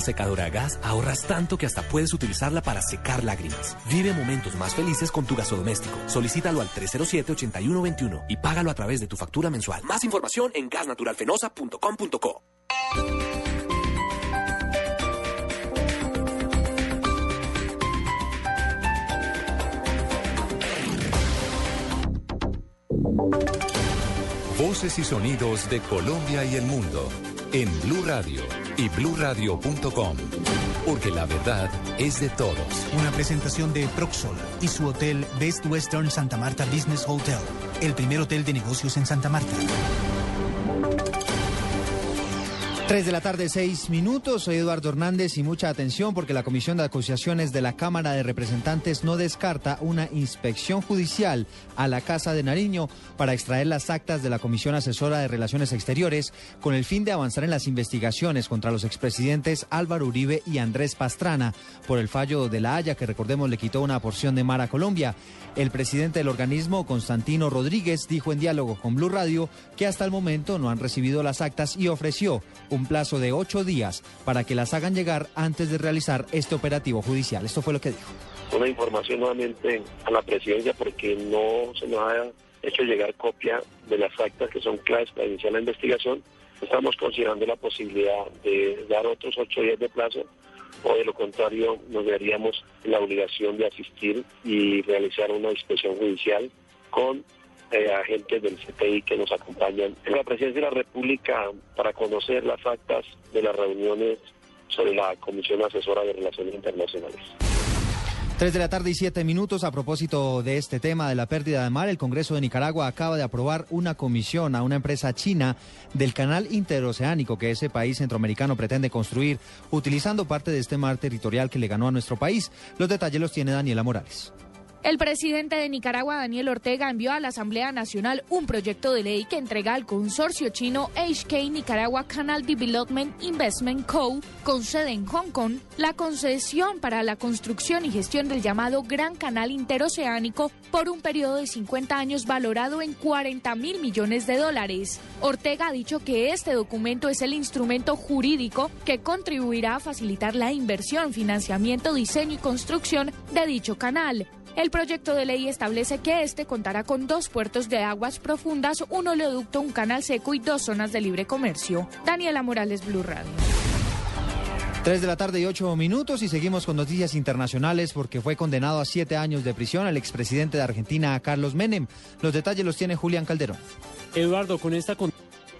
Una secadora a gas ahorras tanto que hasta puedes utilizarla para secar lágrimas. Vive momentos más felices con tu gasodoméstico. Solicítalo al 307-8121 y págalo a través de tu factura mensual. Más información en gasnaturalfenosa.com.co. Voces y sonidos de Colombia y el mundo en Blue Radio y bluradio.com, porque la verdad es de todos. Una presentación de Proxol y su hotel Best Western Santa Marta Business Hotel, el primer hotel de negocios en Santa Marta. 3 de la tarde, 6 minutos. Soy Eduardo Hernández y mucha atención porque la Comisión de Acusaciones de la Cámara de Representantes no descarta una inspección judicial a la Casa de Nariño para extraer las actas de la Comisión Asesora de Relaciones Exteriores con el fin de avanzar en las investigaciones contra los expresidentes Álvaro Uribe y Andrés Pastrana por el fallo de La Haya que recordemos le quitó una porción de mar a Colombia. El presidente del organismo, Constantino Rodríguez, dijo en diálogo con Blue Radio que hasta el momento no han recibido las actas y ofreció un plazo de ocho días para que las hagan llegar antes de realizar este operativo judicial. Esto fue lo que dijo. una información nuevamente a la presidencia porque no se nos ha hecho llegar copia de las actas que son claves para iniciar la investigación. Estamos considerando la posibilidad de dar otros ocho días de plazo o de lo contrario nos daríamos la obligación de asistir y realizar una inspección judicial con eh, agentes del CTI que nos acompañan en la presidencia de la República para conocer las actas de las reuniones sobre la Comisión Asesora de Relaciones Internacionales. 3 de la tarde y 7 minutos. A propósito de este tema de la pérdida de mar, el Congreso de Nicaragua acaba de aprobar una comisión a una empresa china del canal interoceánico que ese país centroamericano pretende construir, utilizando parte de este mar territorial que le ganó a nuestro país. Los detalles los tiene Daniela Morales. El presidente de Nicaragua, Daniel Ortega, envió a la Asamblea Nacional un proyecto de ley que entrega al consorcio chino HK Nicaragua Canal Development Investment Co., con sede en Hong Kong, la concesión para la construcción y gestión del llamado Gran Canal Interoceánico por un periodo de 50 años valorado en 40 mil millones de dólares. Ortega ha dicho que este documento es el instrumento jurídico que contribuirá a facilitar la inversión, financiamiento, diseño y construcción de dicho canal. El proyecto de ley establece que este contará con dos puertos de aguas profundas, un oleoducto, un canal seco y dos zonas de libre comercio. Daniela Morales, Blue Radio. 3 de la tarde y 8 minutos y seguimos con noticias internacionales porque fue condenado a siete años de prisión el expresidente de Argentina, Carlos Menem. Los detalles los tiene Julián Calderón. Eduardo, con esta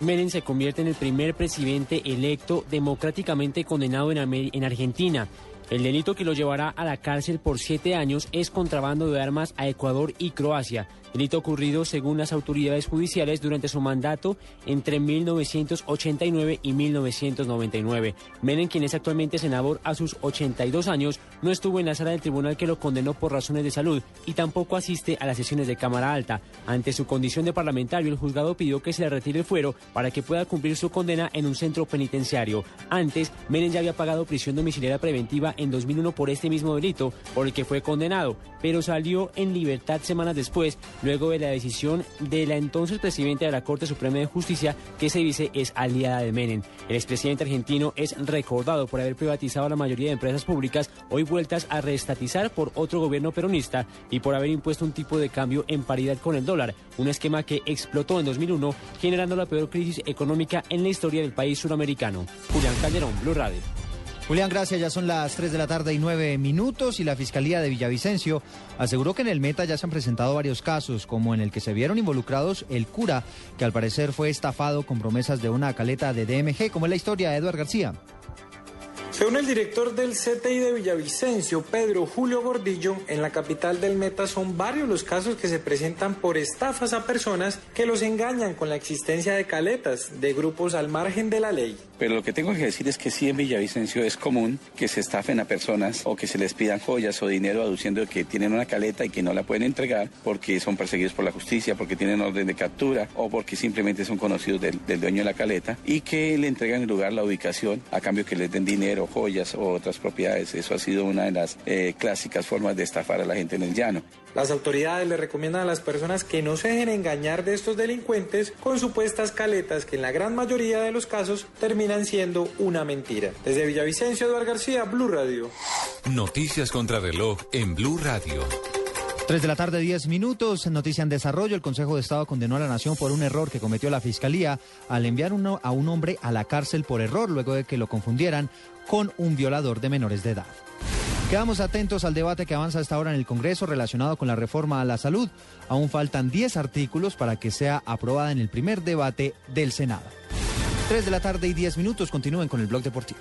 Menem se convierte en el primer presidente electo democráticamente condenado en, Amer- en Argentina. El delito que lo llevará a la cárcel por siete años es contrabando de armas a Ecuador y Croacia. Delito ocurrido según las autoridades judiciales durante su mandato entre 1989 y 1999. Menem, quien es actualmente senador a sus 82 años, no estuvo en la sala del tribunal que lo condenó por razones de salud y tampoco asiste a las sesiones de Cámara Alta. Ante su condición de parlamentario, el juzgado pidió que se le retire el fuero para que pueda cumplir su condena en un centro penitenciario. Antes, Menem ya había pagado prisión domiciliaria preventiva en 2001 por este mismo delito, por el que fue condenado, pero salió en libertad semanas después, luego de la decisión de la entonces presidenta de la Corte Suprema de Justicia, que se dice es aliada de Menem. El expresidente argentino es recordado por haber privatizado la mayoría de empresas públicas, hoy vueltas a reestatizar por otro gobierno peronista y por haber impuesto un tipo de cambio en paridad con el dólar, un esquema que explotó en 2001, generando la peor crisis económica en la historia del país suramericano. Julián Calderón, Blue Radio. Julián, gracias. Ya son las 3 de la tarde y 9 minutos y la Fiscalía de Villavicencio aseguró que en el Meta ya se han presentado varios casos, como en el que se vieron involucrados el cura, que al parecer fue estafado con promesas de una caleta de DMG, como es la historia de Eduard García. Según el director del CTI de Villavicencio, Pedro Julio Gordillo, en la capital del Meta son varios los casos que se presentan por estafas a personas que los engañan con la existencia de caletas de grupos al margen de la ley. Pero lo que tengo que decir es que sí en Villavicencio es común que se estafen a personas o que se les pidan joyas o dinero aduciendo que tienen una caleta y que no la pueden entregar porque son perseguidos por la justicia, porque tienen orden de captura o porque simplemente son conocidos del, del dueño de la caleta y que le entregan en lugar la ubicación a cambio que les den dinero, joyas o otras propiedades. Eso ha sido una de las eh, clásicas formas de estafar a la gente en el llano. Las autoridades le recomiendan a las personas que no se dejen engañar de estos delincuentes con supuestas caletas que en la gran mayoría de los casos terminan siendo una mentira. Desde Villavicencio, Eduardo García, Blue Radio. Noticias contra reloj en Blue Radio. 3 de la tarde, 10 minutos. Noticia en desarrollo. El Consejo de Estado condenó a la Nación por un error que cometió la Fiscalía al enviar uno a un hombre a la cárcel por error luego de que lo confundieran con un violador de menores de edad. Quedamos atentos al debate que avanza hasta ahora en el Congreso relacionado con la reforma a la salud. Aún faltan 10 artículos para que sea aprobada en el primer debate del Senado. 3 de la tarde y 10 minutos. Continúen con el blog deportivo.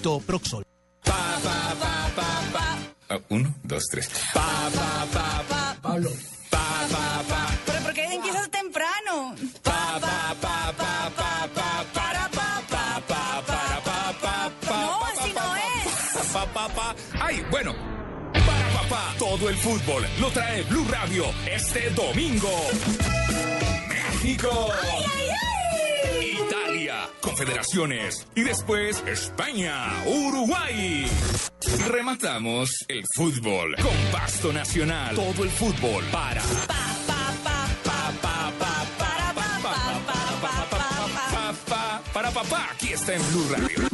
Proxol. Ah, uno, dos, tres. Pablo. ¿Pero por qué empiezas temprano? No, así no es. Pa, pa, pa. Ay, bueno. Para papá, todo el fútbol lo trae Blue Radio este domingo. México. Italia, Confederaciones y después España, Uruguay. Rematamos el fútbol con Pasto Nacional. Todo el fútbol para pa, pa, para papá. Aquí está en Blue Radio.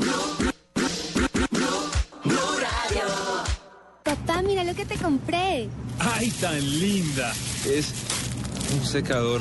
Papá, mira lo que te compré. ¡Ay, tan linda! Es un secador.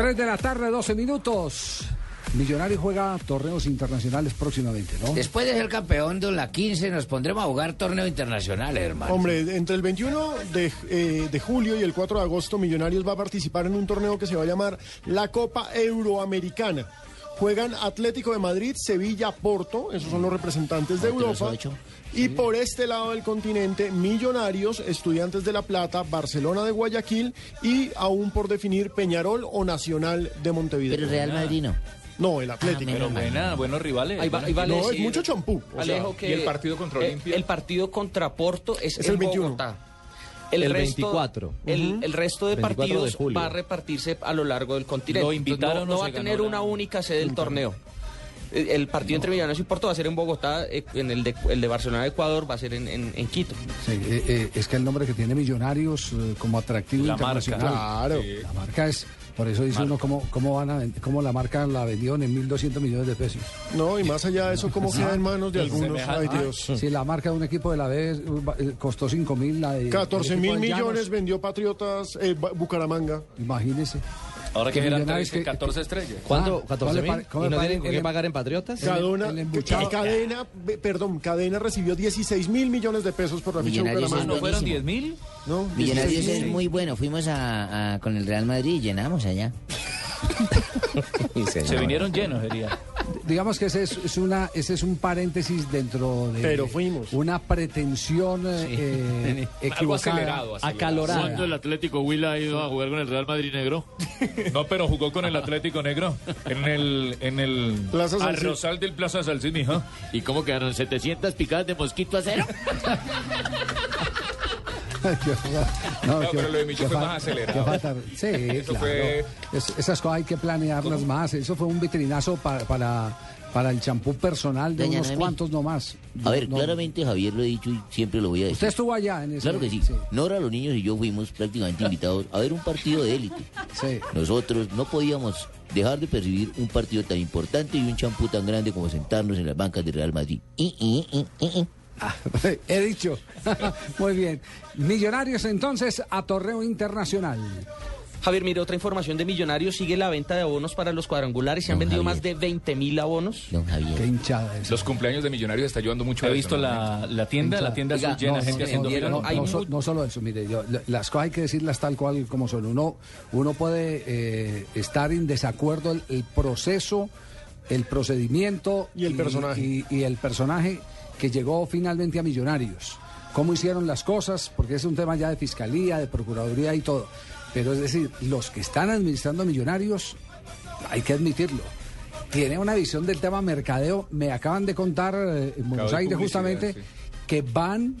Tres de la tarde, 12 minutos. Millonario juega torneos internacionales próximamente, ¿no? Después de ser campeón de la 15 nos pondremos a jugar torneo internacional, hermano. Hombre, entre el 21 de, eh, de julio y el 4 de agosto, Millonarios va a participar en un torneo que se va a llamar la Copa Euroamericana. Juegan Atlético de Madrid, Sevilla, Porto, esos son los representantes de Europa. Y por este lado del continente, Millonarios, Estudiantes de La Plata, Barcelona de Guayaquil y aún por definir Peñarol o Nacional de Montevideo. Pero Real Madrid no. No, el Atlético. Pero buena, buenos rivales. Ahí va- buena ahí vale no, es mucho champú. o sea, ¿y el partido contra eh, Olimpia? el partido contra Porto es, Es en el 21. Bogotá. El resto, 24. El, el resto de 24 de partidos va a repartirse a lo largo del continente. Lo invitaron no, va a tener una única sede del torneo. El el partido entre Millonarios y Porto va a ser en Bogotá, eh, en el de, el de Barcelona de Ecuador va a ser en, en- en Quito. Sí, eh, eh, es que el nombre que tiene Millonarios eh, como atractivo La marca. internacional. Claro. Sí. La marca es, por eso dice uno cómo, cómo van a cómo la marca la vendieron en 1.200 millones de pesos. No, y más allá de eso, ¿cómo queda en manos de algunos? Ay, Ah, Dios. Si la marca de un equipo de la B eh, costó 5 mil, la de 14 el equipo mil millones vendió Patriotas eh, Bucaramanga. Imagínese. Ahora que que eran Millonarios 13, que- 14 estrellas. ¿Cuánto- ¿Cuánto? cómo le ¿14 pare- mil? cómo ¿Y no tienen con qué el- pagar en Patriotas? Cadena, cadena, perdón, Cadena recibió 16 mil millones de pesos por la ficha de Bucaramanga. es buenísimo. ¿10 mil? No, Millonarios 16 es muy bueno. Fuimos a, a- con el Real Madrid y llenamos allá. Se vinieron llenos, diría. Digamos que ese es, es una, ese es un paréntesis dentro de Pero fuimos. una pretensión eh, eh, equivocada. ¿Cuándo el Atlético Huila ha ido a jugar con el Real Madrid negro? No, pero jugó con el Atlético Negro en el en el Plaza. Arrozal del Plaza Salcín, hijo. ¿Y cómo quedaron 700 picadas de mosquito a cero? No, pero lo de Micho fue más acelerado. sí, Eso claro. fue- Es- esas cosas hay que planearlas más. Eso fue un vitrinazo para, para, para el champú personal de Doña unos Noemí. cuantos nomás. A ver, No- claramente Javier lo he dicho y siempre lo voy a decir. Usted estuvo allá en ese. Claro que sí. Nora, los niños y yo fuimos prácticamente invitados a ver un partido de élite. Sí. Nosotros no podíamos dejar de percibir un partido tan importante y un champú tan grande como sentarnos en las bancas de Real Madrid. Y, y, y, y. He dicho. Muy bien. Millonarios entonces a Torreo Internacional. Javier, mire, otra información de Millonarios. Sigue la venta de abonos para los cuadrangulares. Se han Don vendido Javier. más de 20 mil abonos. Don Javier. Qué hinchada es. Los cumpleaños de Millonarios está ayudando mucho. He a visto la, la tienda, la tienda Oiga, azul llena, no, gente no, haciendo no. No, so- solo eso, mire, yo- la- las cosas hay que decirlas tal cual como son. Uno, uno puede eh, estar en desacuerdo el, el proceso, el procedimiento Y el personaje. y, y el personaje que llegó finalmente a Millonarios. Cómo hicieron las cosas, porque es un tema ya de fiscalía, de procuraduría y todo. Pero es decir, los que están administrando Millonarios, hay que admitirlo. Tiene una visión del tema mercadeo. Me acaban de contar eh, en Buenos Aires justamente sí. que van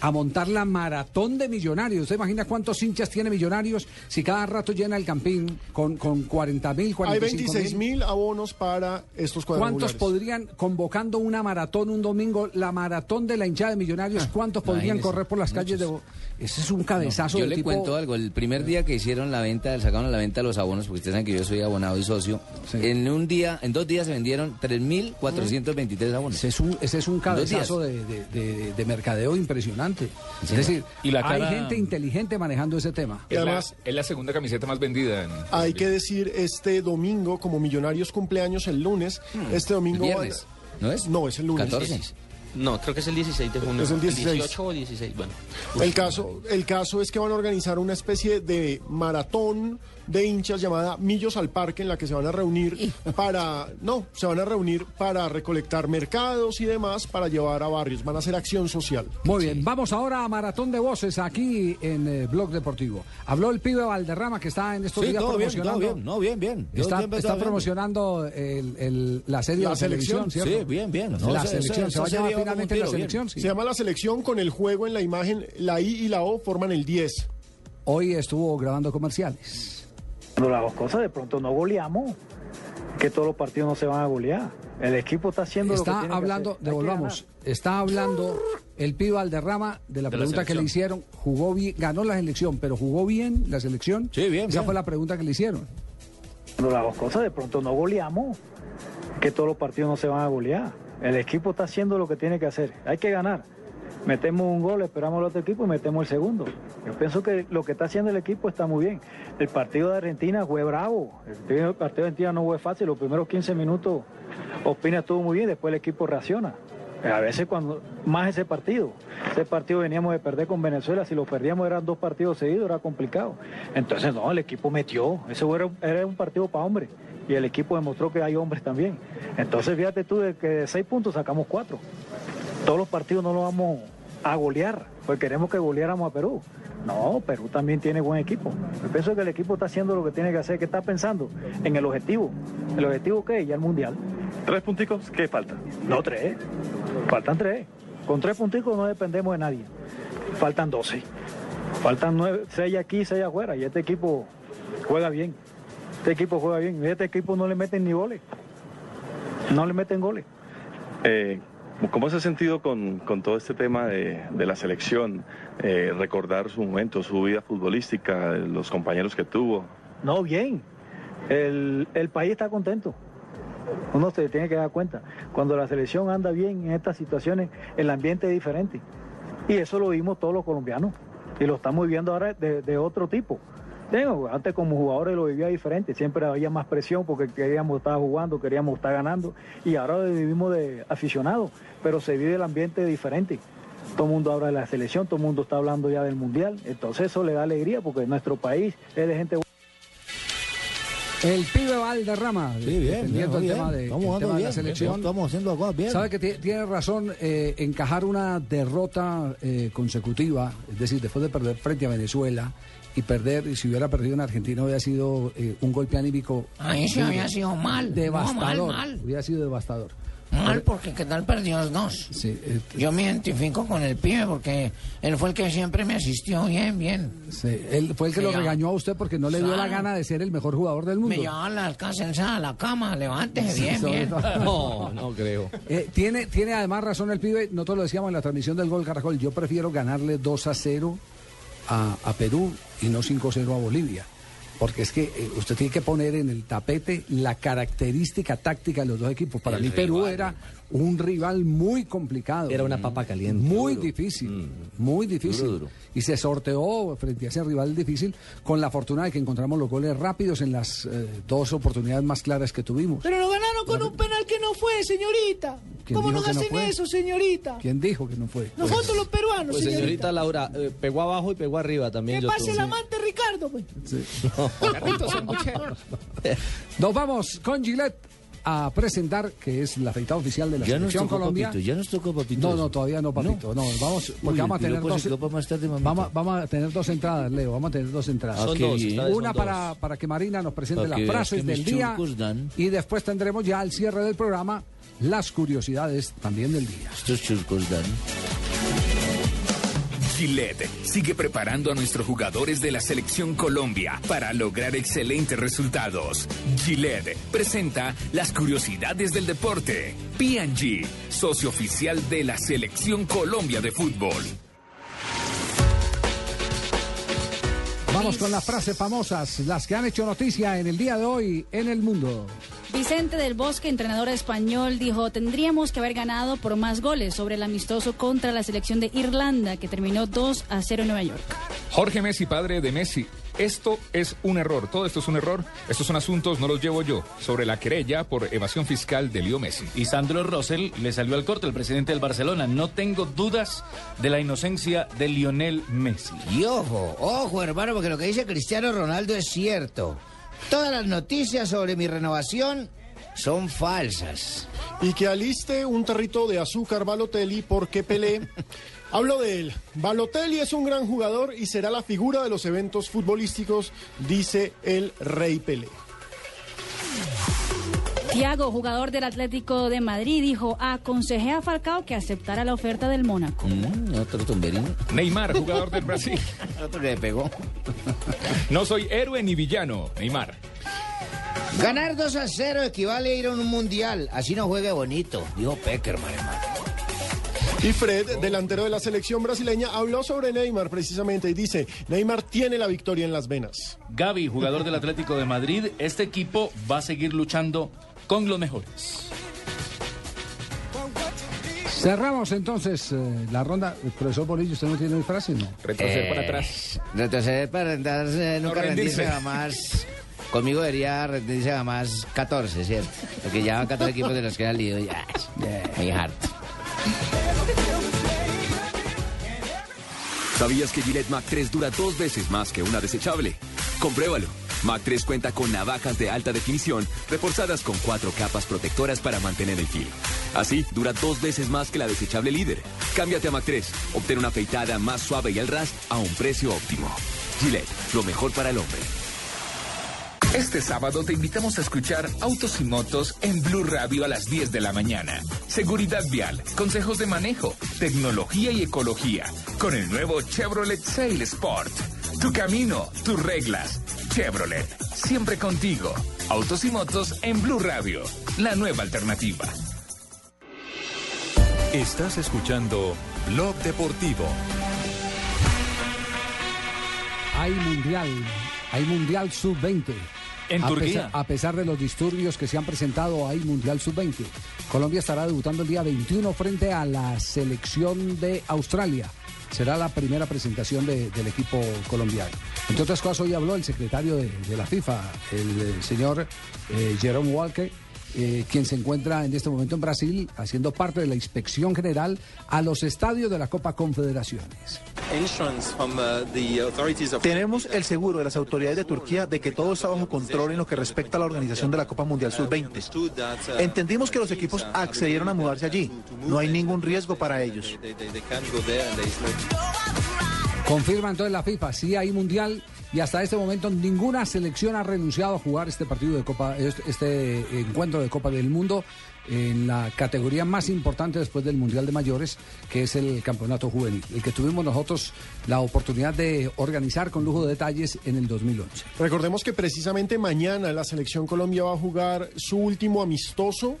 a montar la maratón de millonarios. ¿Usted imagina cuántos hinchas tiene millonarios si cada rato llena el campín con, con 40 mil, Hay 45 26 mil? mil abonos para estos ¿Cuántos cuadrangulares. podrían, convocando una maratón un domingo, la maratón de la hinchada de millonarios, cuántos podrían imagínese, correr por las calles de... Ese es un cabezazo Yo de le tipo... cuento algo. El primer día que hicieron la venta, sacaron a la venta los abonos, porque ustedes saben que yo soy abonado y socio, en un día, en dos días se vendieron 3.423 abonos. Ese es un, ese es un cabezazo de, de- de- de mercadeo impresionante. Es señor. decir, Y la hay cara- gente inteligente manejando ese tema. Y Es, la, además- es la segunda camiseta más vendida. En, Hay que decir, este domingo, como Millonarios cumpleaños el lunes, este domingo... El va- viernes, ¿no es? No, es el lunes. 14. No, creo que es el 16 de junio. Es el 16. 18 o 16, bueno. El caso, el caso es que van a organizar una especie de maratón de hinchas llamada Millos al Parque en la que se van a reunir para, no, se van a reunir para recolectar mercados y demás para llevar a barrios, van a hacer acción social. Muy bien, vamos ahora a Maratón de Voces aquí en eh, Blog Deportivo. Habló el pibe Valderrama que está en estos Sí, días todo bien, promocionando. todo bien, no, bien, bien. Está, bien. promocionando el- el- la serie La de televisión, selección, ¿cierto? Sí, bien, bien. No, la selección, se va a llamar finalmente la selección. sí. Se llama la selección con el juego en la imagen, la I y la O forman el 10. Hoy estuvo grabando comerciales. Cuando las dos cosas, de pronto no goleamos, que todos los partidos no se van a golear. El equipo está haciendo lo que Está tiene que hablando, hacer. Que devolvamos, está hablando el pibe Valderrama de la De la pregunta que le hicieron. Jugó bien, ganó la selección, pero jugó bien la selección. Sí, bien, Esa bien. fue la pregunta que le hicieron. Cuando las dos cosas, de pronto no goleamos, que todos los partidos no se van a golear. El equipo está haciendo lo que tiene que hacer. Hay que ganar. Metemos un gol, esperamos al otro equipo y metemos el segundo. Yo pienso que lo que está haciendo el equipo está muy bien. El partido de Argentina fue bravo. El partido de Argentina no fue fácil. Los primeros 15 minutos Ospina estuvo muy bien, después el equipo reacciona. A veces cuando más ese partido, ese partido veníamos de perder con Venezuela, si lo perdíamos eran dos partidos seguidos, era complicado. Entonces no, el equipo metió, ese era, era un partido para hombres y el equipo demostró que hay hombres también. Entonces fíjate tú de que de seis puntos sacamos cuatro. Todos los partidos no los vamos a golear, porque queremos que goleáramos a Perú. No, Perú también tiene buen equipo. Yo pienso que el equipo está haciendo lo que tiene que hacer, que está pensando en el objetivo. ¿El objetivo qué? Ya el Mundial. ¿Tres punticos? ¿Qué falta? No, tres. Faltan tres. Con tres punticos no dependemos de nadie. Faltan doce. Faltan nueve, seis aquí, seis afuera. Y este equipo juega bien. Este equipo juega bien. Y este equipo no le meten ni goles. No le meten goles. Eh, ¿Cómo se ha sentido con, con todo este tema de, de la selección? Eh, recordar su momento, su vida futbolística, los compañeros que tuvo. No, bien. El, el país está contento. Uno se tiene que dar cuenta. Cuando la selección anda bien en estas situaciones, el ambiente es diferente. Y eso lo vimos todos los colombianos. Y lo estamos viviendo ahora de, de otro tipo. Tengo, antes como jugadores lo vivía diferente, siempre había más presión porque queríamos estar jugando, queríamos estar ganando y ahora vivimos de aficionados, pero se vive el ambiente diferente. Todo el mundo habla de la selección, todo el mundo está hablando ya del mundial, entonces eso le da alegría porque nuestro país es de gente El pibe Valderrama, Sí, bien, el tema, bien. de, Estamos el jugando tema de la bien, selección. estamos haciendo cosas bien. Sabe que ti- tiene razón, eh, encajar una derrota eh, consecutiva, es decir, después de perder frente a Venezuela y perder, y si hubiera perdido en Argentina, hubiera sido eh, un golpe anímico. Ahí sí había sido mal. Devastador. No, mal, mal. Hubiera sido devastador. Mal porque qué tal perdió los dos. eh, Yo me identifico con el pibe porque él fue el que siempre me asistió bien, bien. Sí, él fue el que Sí, lo regañó a usted porque no le dio la gana de ser el mejor jugador del mundo. Me llevaba la alcanza a la cama, levántese Sí, bien, bien. No, no creo. Eh, tiene, tiene además razón el pibe, nosotros lo decíamos en la transmisión del gol Caracol, yo prefiero ganarle 2 a 0 a, a Perú y no 5 a 0 a Bolivia. Porque es que eh, usted tiene que poner en el tapete la característica táctica de los dos equipos. Para El mí Perú era un rival muy complicado. Era una papa caliente. Muy difícil, muy difícil. Duro, duro. Y se sorteó frente a ese rival difícil con la fortuna de que encontramos los goles rápidos en las eh, dos oportunidades más claras que tuvimos. Pero nos ganaron con un penal que no fue, señorita. ¿Quién ¿Cómo nos no hacen fue? eso, señorita? ¿Quién dijo que no fue? Nosotros los peruanos, Pues señorita. señorita Laura, eh, pegó abajo y pegó arriba también. Que pase el amante Ricardo, pues. Sanguchero. Nos vamos con Gillette a presentar, que es la afeitada oficial de la Ya nos selección tocó, Colombia. papito, ya nos tocó, papito. No, no, todavía no, papito. No, vamos, porque Uy, vamos a tener piropo dos. más tarde. Vamos, vamos a tener dos entradas, Leo. Vamos a tener dos entradas. Ah, Son dos, Una son para, para que Marina nos presente las frases del día. dan. Y después tendremos ya al cierre del programa las curiosidades también del día. Estos churcos dan. Gillette sigue preparando a nuestros jugadores de la selección Colombia para lograr excelentes resultados. Gillette presenta las curiosidades del deporte. P&G, socio oficial de la selección Colombia de fútbol. Vamos con las frases famosas, las que han hecho noticia en el día de hoy en el mundo. Vicente del Bosque, entrenador español, dijo, tendríamos que haber ganado por más goles sobre el amistoso contra la selección de Irlanda, que terminó 2 a 0 en Nueva York. Jorge Messi, padre de Messi. Esto es un error, todo esto es un error. Estos son asuntos, no los llevo yo, sobre la querella por evasión fiscal de Leo Messi. Y Sandro Rosell le salió al corte, el presidente del Barcelona. No tengo dudas de la inocencia de Lionel Messi. Y ojo, ojo, hermano, porque lo que dice Cristiano Ronaldo es cierto. Todas las noticias sobre mi renovación son falsas. Y que aliste un tarrito de azúcar Balotelli porque Pelé. Hablo de él. Balotelli es un gran jugador y será la figura de los eventos futbolísticos, dice el Rey Pelé. Tiago, jugador del Atlético de Madrid, dijo, aconsejé a Falcao que aceptara la oferta del Mónaco. Mm, otro tumberino. Neymar, jugador del Brasil. Otro le pegó. No soy héroe ni villano, Neymar. Ganar 2 a 0 equivale a ir a un mundial. Así no juegue bonito, dijo Peckerman, hermano. Y Fred, delantero de la selección brasileña, habló sobre Neymar precisamente y dice, Neymar tiene la victoria en las venas. Gaby, jugador del Atlético de Madrid, este equipo va a seguir luchando con los mejores. Cerramos entonces eh, la ronda. El profesor Bolillo, ¿usted no tiene mi frase? No. Retroceder para Eh, atrás. Retroceder para rendirse, nunca rendirse rendirse. jamás. Conmigo debería rendirse jamás 14, ¿cierto? Porque ya van 14 equipos de los que han salido ya. Muy harto. ¿Sabías que Gillette Mac 3 dura dos veces más que una desechable? Compruébalo. Mac 3 cuenta con navajas de alta definición reforzadas con cuatro capas protectoras para mantener el filo. Así, dura dos veces más que la desechable líder. Cámbiate a Mac 3. Obtén una afeitada más suave y al ras a un precio óptimo. Gillette, lo mejor para el hombre. Este sábado te invitamos a escuchar Autos y Motos en Blue Radio a las 10 de la mañana. Seguridad vial, consejos de manejo, tecnología y ecología. Con el nuevo Chevrolet Sail Sport. Tu camino, tus reglas. Chevrolet, siempre contigo. Autos y Motos en Blue Radio. La nueva alternativa. Estás escuchando Blog Deportivo. Hay mundial, hay mundial sub-20. En a Turquía. Pesar, a pesar de los disturbios que se han presentado, hay mundial sub-20. Colombia estará debutando el día 21 frente a la selección de Australia. Será la primera presentación de- del equipo colombiano. Entre otras cosas, hoy habló el secretario de, la FIFA, el, señor eh, Jerome Walker, eh, quien se encuentra en este momento en Brasil haciendo parte de la inspección general a los estadios de la Copa Confederaciones. Tenemos el seguro de las autoridades de Turquía de que todo está bajo control en lo que respecta a la organización de la Copa Mundial Sub-20. Entendimos que los equipos accedieron a mudarse allí. No hay ningún riesgo para ellos. Confirma entonces la FIFA, sí hay mundial y hasta este momento ninguna selección ha renunciado a jugar este partido de Copa, este, este encuentro de Copa del Mundo en la categoría más importante después del Mundial de Mayores, que es el Campeonato Juvenil, el que tuvimos nosotros la oportunidad de organizar con lujo de detalles en el 2011. Recordemos que precisamente mañana la selección Colombia va a jugar su último amistoso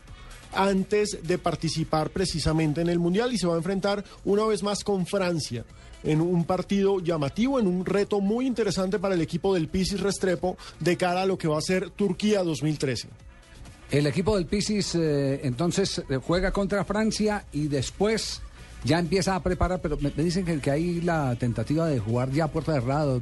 antes de participar precisamente en el Mundial y se va a enfrentar una vez más con Francia en un partido llamativo, en un reto muy interesante para el equipo del Pisis Restrepo de cara a lo que va a ser Turquía 2013. El equipo del Pisis eh, entonces eh, juega contra Francia y después ya empieza a preparar, pero me, me dicen que, que hay la tentativa de jugar ya a puerta cerrada. eh,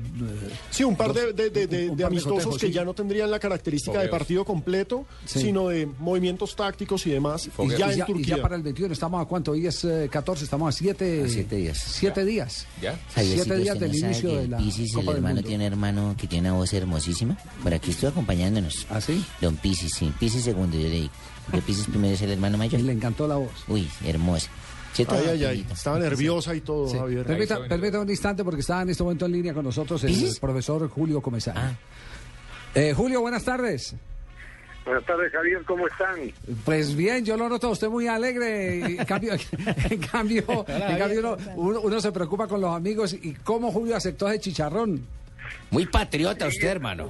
Sí, un par dos- de, de- de- de- un de par amistosos cotejos, que sí. ya no tendrían la característica de Fogueos. partido completo, Sí. sino de movimientos tácticos y demás. Y Y ya ya, en y Turquía. ya para el 21, ¿estamos a cuánto? Hoy es eh, 14, estamos a 7 A siete días. Siete días. ¿Ya? Siete Javiercito, días ¿usted del no inicio de el la Pisis, Copa el del hermano, Mundo. tiene hermano que tiene una voz hermosísima? Por aquí estuvo acompañándonos. ¿Ah, sí? Don Pisis, sí. Pisis segundo, yo le digo. Porque Pisis primero es el hermano mayor. le encantó la voz. Uy, hermosa. Estaba nerviosa y todo, Sí. Javier. Permita, permita un instante porque está en este momento en línea con nosotros el profesor Julio Comesaña. Ah. Eh, Julio, buenas tardes. Buenas tardes, Javier, ¿cómo están? Pues bien, yo lo noto a usted muy alegre. En cambio, en cambio, en cambio uno, uno- uno se preocupa con los amigos. ¿Y cómo Julio aceptó ese chicharrón? Muy patriota usted, hermano.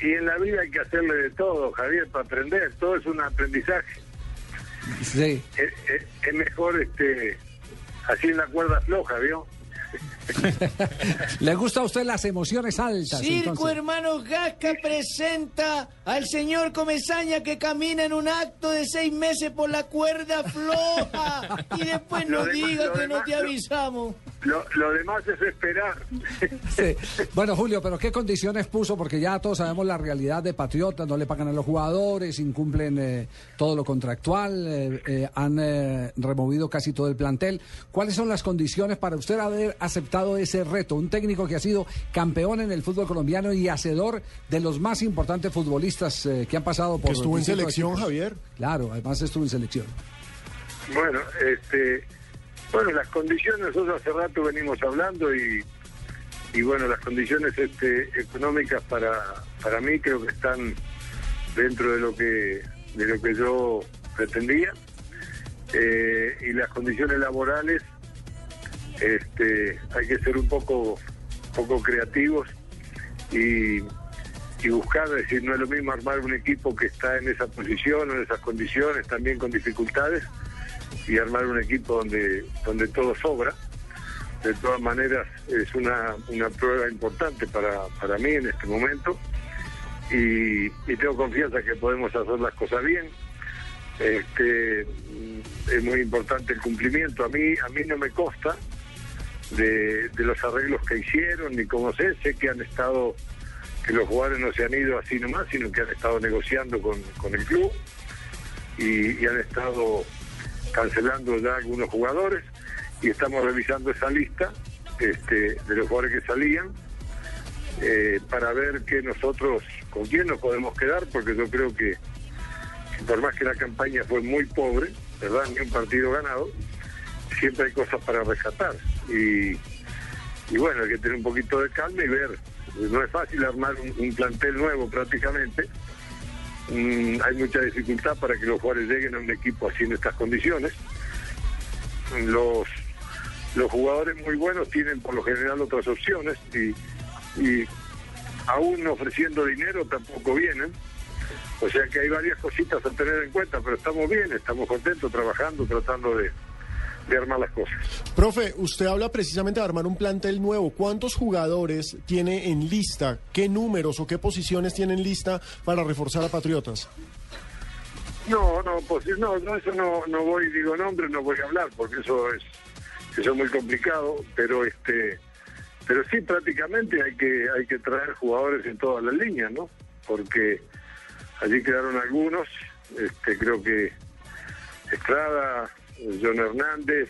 Y en la vida hay que hacerle de todo, Javier, para aprender. Todo es un aprendizaje. Sí. Es, es- es mejor este así en la cuerda floja, ¿vio? ¿Le gusta a usted las emociones altas? Circo entonces? Hermano Gasca presenta al señor Comesaña que camina en un acto de seis meses por la cuerda floja y después Lo nos demás- diga que no te avisamos. Lo, lo demás es esperar. Sí. Bueno, Julio, pero ¿qué condiciones puso? Porque ya todos sabemos la realidad de Patriotas, no le pagan a los jugadores, incumplen eh, todo lo contractual, eh, eh, han eh, removido casi todo el plantel. ¿Cuáles son las condiciones para usted haber aceptado ese reto? Un técnico que ha sido campeón en el fútbol colombiano y hacedor de los más importantes futbolistas eh, que han pasado por... Que estuvo en selección, equipos. Javier. Claro, además estuvo en selección. Bueno, este, bueno, las condiciones nosotros hace rato venimos hablando y, y bueno, las condiciones este, económicas para, para mí creo que están dentro de lo que de lo que yo pretendía. Eh, y las condiciones laborales este, hay que ser un poco poco creativos y, y buscar, es decir, no es lo mismo armar un equipo que está en esa posición en esas condiciones, también con dificultades, y armar un equipo donde, donde todo sobra. De todas maneras, es una, una prueba importante para, para mí en este momento y, tengo confianza que podemos hacer las cosas bien. Este, es muy importante el cumplimiento. A mí, a mí no me consta de, de los arreglos que hicieron ni cómo sé. Sé que han estado, que los jugadores no se han ido así nomás, sino que han estado negociando con, con el club y han estado cancelando ya algunos jugadores y estamos revisando esa lista este, de los jugadores que salían eh, para ver que nosotros con quién nos podemos quedar porque yo creo que, por más que la campaña fue muy pobre verdad ni un partido ganado siempre hay cosas para rescatar. Y, y bueno hay que tener un poquito de calma y ver. No es fácil armar un, un plantel nuevo prácticamente Mm, hay mucha dificultad para que los jugadores lleguen a un equipo así en estas condiciones. Los, los jugadores muy buenos tienen por lo general otras opciones y, y aún ofreciendo dinero tampoco vienen. O sea que hay varias cositas a tener en cuenta, pero estamos bien, estamos contentos trabajando, tratando de, de armar las cosas. Profe, usted habla precisamente de armar un plantel nuevo. ¿Cuántos jugadores tiene en lista? ¿Qué números o qué posiciones tiene en lista para reforzar a Patriotas? No, no, pues no, no eso no, no voy, digo nombres, no voy a hablar, porque eso es, eso es muy complicado, pero este pero sí prácticamente hay que hay que traer jugadores en todas las líneas, ¿no? Porque allí quedaron algunos, este creo que Estrada, John Hernández,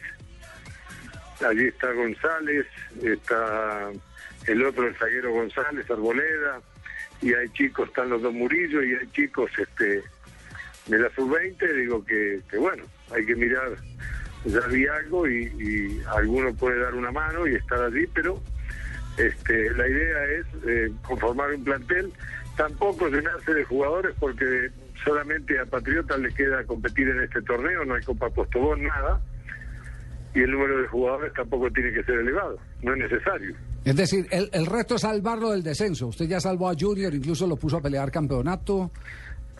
allí está González, está el otro el zaguero González, Arboleda, y hay chicos, están los dos Murillo y hay chicos este de la sub-20, digo que, bueno, hay que mirar, ya vi algo y, y alguno puede dar una mano y estar allí, pero este, la idea es eh, conformar un plantel, tampoco llenarse de jugadores porque solamente a Patriotas le queda competir en este torneo, no hay Copa Postobón, nada, y el número de jugadores tampoco tiene que ser elevado, no es necesario. Es decir, el, el reto es salvarlo del descenso. Usted ya salvó a Junior, incluso lo puso a pelear campeonato.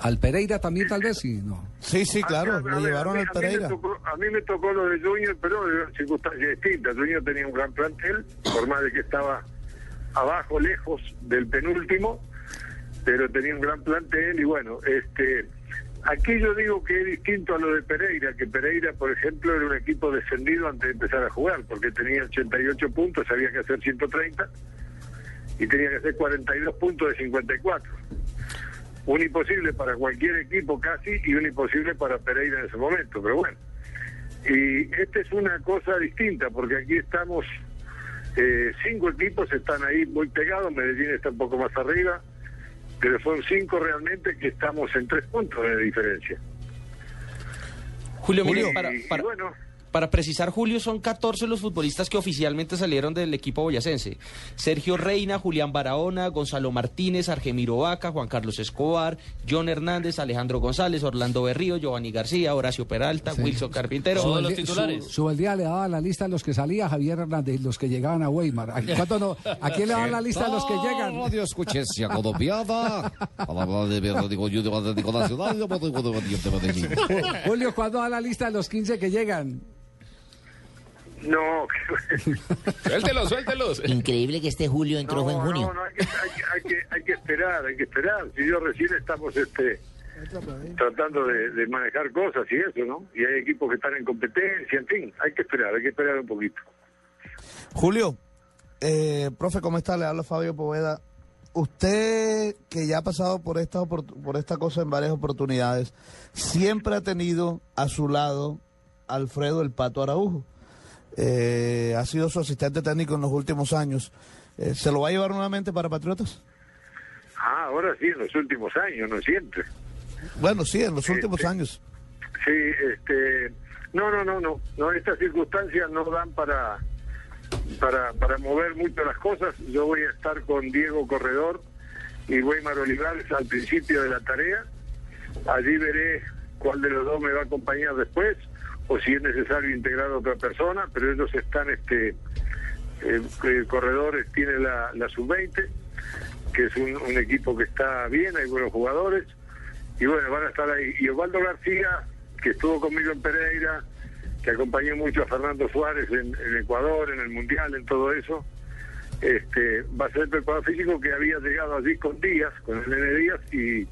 Al Pereira también tal vez, sí, no. Sí, sí, claro, A lo llevaron a mí- al a mí Pereira. tocó- A mí me tocó lo de Junior, pero de circunstancias distintas. Junior tenía un gran plantel, por más de que estaba abajo, lejos del penúltimo, pero tenía un gran plantel y bueno, este aquí yo digo que es distinto a lo de Pereira, que Pereira, por ejemplo, era un equipo descendido antes de empezar a jugar, porque tenía 88 puntos, había que hacer 130 y tenía que hacer 42 puntos de 54 un imposible para cualquier equipo casi y un imposible para Pereira en ese momento, pero bueno. Y esta es una cosa distinta, porque aquí estamos, eh, cinco equipos están ahí muy pegados, Medellín está un poco más arriba, pero son cinco realmente que estamos en tres puntos de diferencia. Julio, para, Y- para- y bueno. Para precisar, Julio, son 14 los futbolistas que oficialmente salieron del equipo boyacense. Sergio Reina, Julián Barahona, Gonzalo Martínez, Argemiro Vaca, Juan Carlos Escobar, John Hernández, Alejandro González, Orlando Berrío, Giovanni García, Horacio Peralta, Wilson Carpintero. Subeldía- Su, Subeldía le daba la lista a los que salía Javier Hernández y los que llegaban a Weimar. ¿A, cuánto no? ¿A quién le daban la lista a los que llegan? Radio de Oriente Medellín. Julio, ¿cuándo da la lista de los 15 que llegan? No, Suéltelos, suéltelos. Increíble que este julio entró fue en junio. no, no, hay que, hay, que, hay, que, hay que esperar, hay que esperar. Si yo recién estamos este tratando de, de manejar cosas y eso, ¿no? Y hay equipos que están en competencia, en fin, hay que esperar, hay que esperar un poquito. Julio, eh, profe, ¿cómo está? Le habla Fabio Poveda. Usted, que ya ha pasado por esta, opor- por esta cosa en varias oportunidades, siempre ha tenido a su lado Alfredo el Pato Araujo. Eh, ha sido su asistente técnico en los últimos años. Eh, ¿Se lo va a llevar nuevamente para Patriotas? Ah, ahora sí, en los últimos años, no siempre. Bueno, sí, en los últimos años. Sí, este, no, no, no, no, no, estas circunstancias no dan para, para, para mover mucho las cosas. Yo voy a estar con Diego Corredor y Weimar Olivares al principio de la tarea. Allí veré cuál de los dos me va a acompañar después o si es necesario integrar a otra persona, pero ellos están, este, eh, el Corredor tiene la, la sub-20, que es un, equipo que está bien, hay buenos jugadores, y bueno, van a estar ahí. Y Osvaldo García, que estuvo conmigo en Pereira, que acompañó mucho a Fernando Suárez en, en Ecuador, en el Mundial, en todo eso, este, va a ser el preparador físico que había llegado allí con Díaz, con el Nene Díaz, y,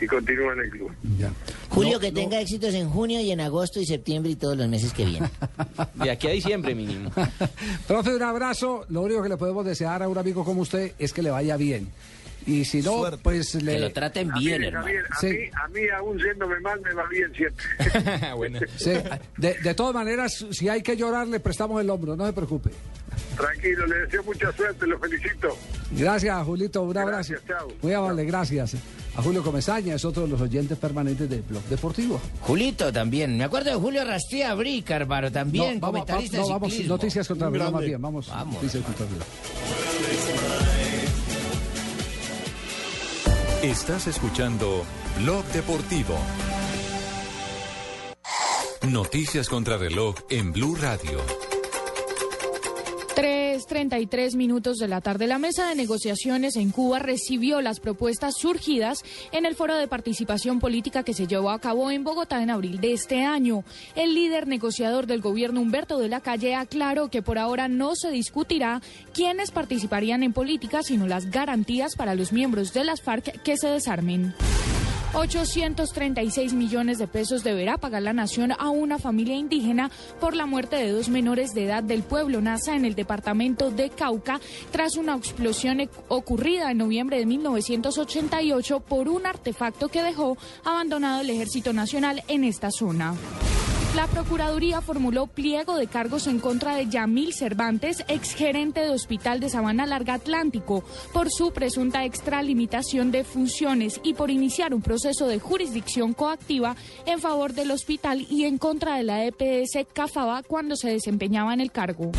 y continúa en el club. Julio, que tenga éxitos en junio y en agosto y septiembre y todos los meses que vienen. De aquí a diciembre mínimo. Profe, un abrazo. Lo único que le podemos desear a un amigo como usted es que le vaya bien. Y si no, pues le... Que lo traten bien, A hermano. mí, a, Sí. mí, a mí aún yéndome mal me va bien siempre. bueno. Sí, de, de todas maneras, si hay que llorar, le prestamos el hombro, no se preocupe. Tranquilo, le deseo mucha suerte, lo felicito. Gracias, Julito, un abrazo. Muy amable, gracias. A Julio Comesaña es otro de los oyentes permanentes del Blog Deportivo. Julito también. Me acuerdo de Julio Rastía Brica, hermano, también, No, vamos, comentarista no, de vamos, noticias contra el reloj más bien, vamos, Vamos. noticias contra reloj. Estás escuchando Blog Deportivo. Noticias contra reloj en Blue Radio. 3.33 minutos de la tarde. La mesa de negociaciones en Cuba recibió las propuestas surgidas en el foro de participación política que se llevó a cabo en Bogotá en abril de este año. El líder negociador del gobierno, Humberto de la Calle, aclaró que por ahora no se discutirá quiénes participarían en política, sino las garantías para los miembros de las FARC que se desarmen. 836 millones de pesos deberá pagar la nación a una familia indígena por la muerte de dos menores de edad del pueblo NASA en el departamento de Cauca tras una explosión e- ocurrida en noviembre de 1988 por un artefacto que dejó abandonado el Ejército Nacional en esta zona. La Procuraduría formuló pliego de cargos en contra de Yamil Cervantes, exgerente de Hospital de Sabana Larga Atlántico, por su presunta extralimitación de funciones y por iniciar un proceso de jurisdicción coactiva en favor del hospital y en contra de la EPS Cafaba cuando se desempeñaba en el cargo.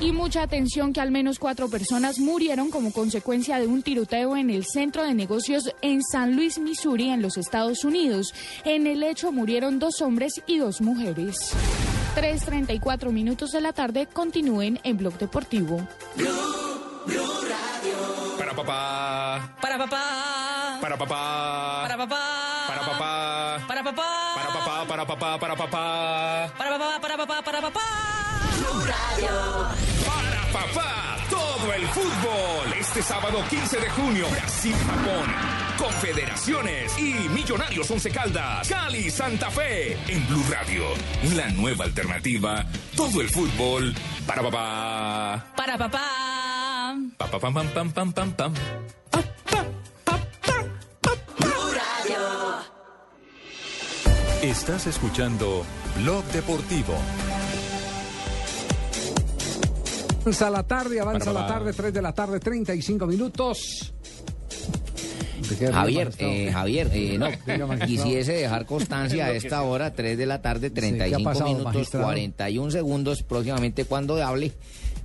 Y mucha atención que al menos cuatro personas murieron como consecuencia de un tiroteo en el centro de negocios en San Luis, Missouri, en los Estados Unidos. En el hecho murieron dos hombres y dos mujeres. 3.34 minutos de la tarde continúen en Blog Deportivo. Para papá. Para papá. Para papá. Para papá. Para papá. Para papá. Para papá, para papá, para papá. Para papá, para papá, para papá. Para papá, todo el fútbol. Este sábado 15 de junio, Brasil-Japón. Confederaciones y Millonarios Once Caldas. Cali, Santa Fe. En Blue Radio. La nueva alternativa. Todo el fútbol. Para papá. Para papá. Pa, pa, pam, pam, pam, pam, pam, pam. Estás escuchando Blog Deportivo. Avanza la tarde, avanza Para, la tarde, 3 de la tarde, 35 minutos. ¿De qué ríe, Javier, eh, Javier, eh, no, quisiese dejar constancia a esta hora, 3 de la tarde, 35 pasado, minutos, magistrado? 41 segundos, próximamente cuando hable,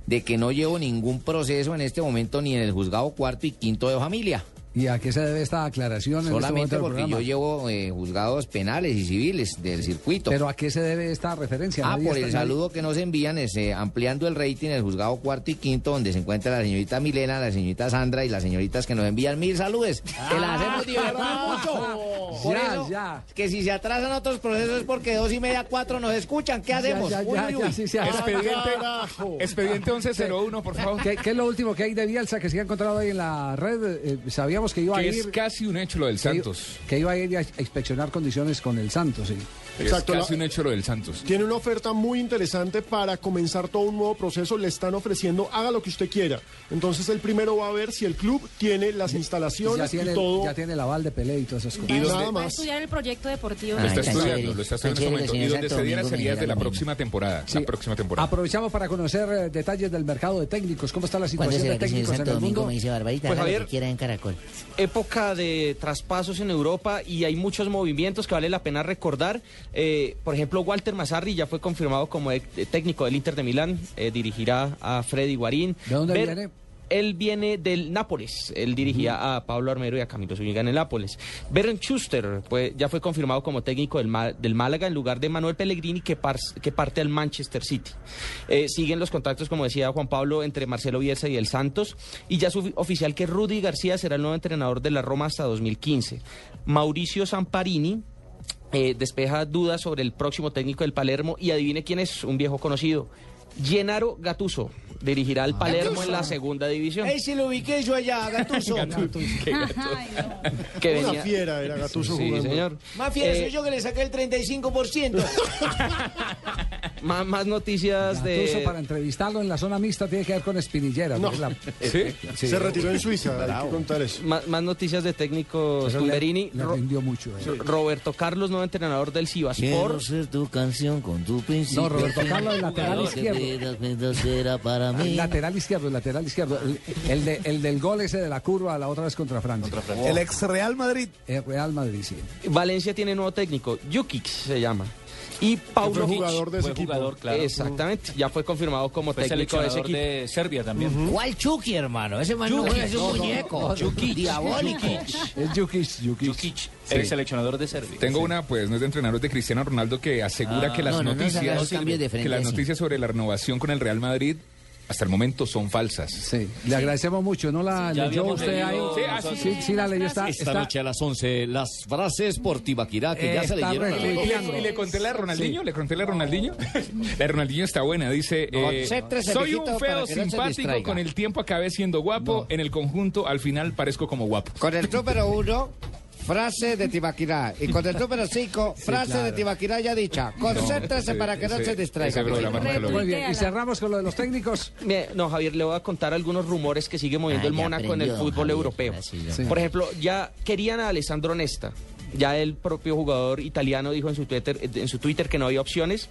de que no llevo ningún proceso en este momento ni en el juzgado cuarto y quinto de familia. ¿Y a qué se debe esta aclaración? en este Solamente porque yo llevo eh, juzgados penales y civiles del circuito. ¿Pero a qué se debe esta referencia? Ah, Nadie por el saludo que nos envían, es, eh, ampliando el rating, el juzgado cuarto y quinto, donde se encuentra la señorita Milena, la señorita Sandra y las señoritas que nos envían mil saludes. Que las hacemos divertir mucho. Por Ya, eso, ya. que si se atrasan otros procesos es porque dos y media, cuatro nos escuchan. ¿Qué hacemos? ya, Uy, ya, uy, sí, Expediente, carajo. expediente 1101, por favor. ¿Qué, qué es lo último que hay de Bielsa que se ha encontrado ahí en la red? Eh, sabíamos que iba a Que ir... es casi un hecho lo del que Santos. Que iba a ir a a inspeccionar condiciones con el Santos, sí. Exacto, Es casi un hecho lo del Santos. Tiene una oferta muy interesante para comenzar todo un nuevo proceso. Le están ofreciendo, haga lo que usted quiera. Entonces, el primero va a ver si el club tiene las Ya instalaciones tiene, y todo. ya tiene el aval de Pelé y todas esas cosas. ¿Y dónde- Nada Va a más. estudiar el proyecto deportivo. Lo está está estudiando, chévere. lo está Está estudiando en este chévere, momento. Y donde se diera sería de la próxima temporada. Sí. La próxima temporada. Aprovechamos para conocer eh, detalles del mercado de técnicos. ¿Cómo está la ¿Cuándo situación de técnicos en el Domingo mundo? me dice Barbarita? Pues, Javier, que quiera en Caracol. época de traspasos en Europa y hay muchos movimientos que vale la pena recordar. Eh, por ejemplo, Walter Mazzarri ya fue confirmado como eh, técnico del Inter de Milán, eh, dirigirá a Freddy Guarín. ¿De dónde Ver- viene? Él viene del Nápoles, él dirigía a Pablo Armero y a Camilo Zúñiga en el Nápoles. Bernd Schuster pues, ya fue confirmado como técnico del, del Málaga en lugar de Manuel Pellegrini que, par- que parte al Manchester City. Eh, siguen los contactos, como decía Juan Pablo, entre Marcelo Bielsa y el Santos y ya es ofi- oficial que Rudy García será el nuevo entrenador de la Roma hasta 2015. Mauricio Zamparini eh, despeja dudas sobre el próximo técnico del Palermo y adivine quién es, un viejo conocido. Gennaro Gattuso dirigirá al Palermo en la segunda división. ¡Ey, si lo ubiqué yo allá, Gatuso! que Una venía- fiera era Gattuso Sí, señor. Más fiel Eh, soy yo que le saqué el 35%. Más, más noticias Gattuso, de... para entrevistarlo en la zona mixta tiene que ver con Espinillera. No. la- ¿Sí? Se retiró en Suiza, hay que contar eso. Más, más noticias de técnicos le- Tumberini. le Ro- rindió mucho. eh. Roberto Carlos, nuevo entrenador del Quiero Sivaspor. ser tu canción con tu principio. No, Roberto Carlos, el lateral izquierdo. Para El lateral izquierdo, el lateral izquierdo. El, el de- el del gol ese de la curva la otra vez contra Francia. El ex Real Madrid. El Real Madrid, sí. Valencia tiene nuevo técnico, Jukic se llama. Y Paulo fue jugador de ese Fue equipo. jugador, claro. Exactamente, ya fue confirmado como Fue técnico de ese equipo. de Serbia también. ¿Cuál Chucky, hermano? Ese man no es un No, no, muñeco. Diabólico. Es Jukic, Jukic. Jukic, el seleccionador de Serbia. Tengo una, pues, no es de entrenadores de Cristiano Ronaldo que asegura Ah. que las No, no, no noticias, de frente que las noticias sobre la renovación con el Real Madrid hasta el momento son falsas. Sí, le agradecemos mucho. ¿No la leyó usted ahí? Sí, ah, sí, sí, sí la leyó. Está, Esta está- noche a las 11, las frases por Tibaquirá que ya se leyeron. Y le, y le conté la de Ronaldinho, le conté la de Ronaldinho. La de Ronaldinho está buena, dice, eh, soy un feo no simpático, distraiga". con el tiempo acabé siendo guapo, en el conjunto al final parezco como guapo. Con el número uno, frase de Tibaquirá. Y con el número 5, frase claro. de Tibaquirá ya dicha. Concéntrese para que no se distraiga. Muy bien, y cerramos con lo de los técnicos. No, Javier, le voy a contar algunos rumores que sigue moviendo Ah, el Mónaco en el fútbol Javier, europeo. Por ejemplo, ya querían a Alessandro Nesta. Ya el propio jugador italiano dijo en su Twitter, en su Twitter que no había opciones.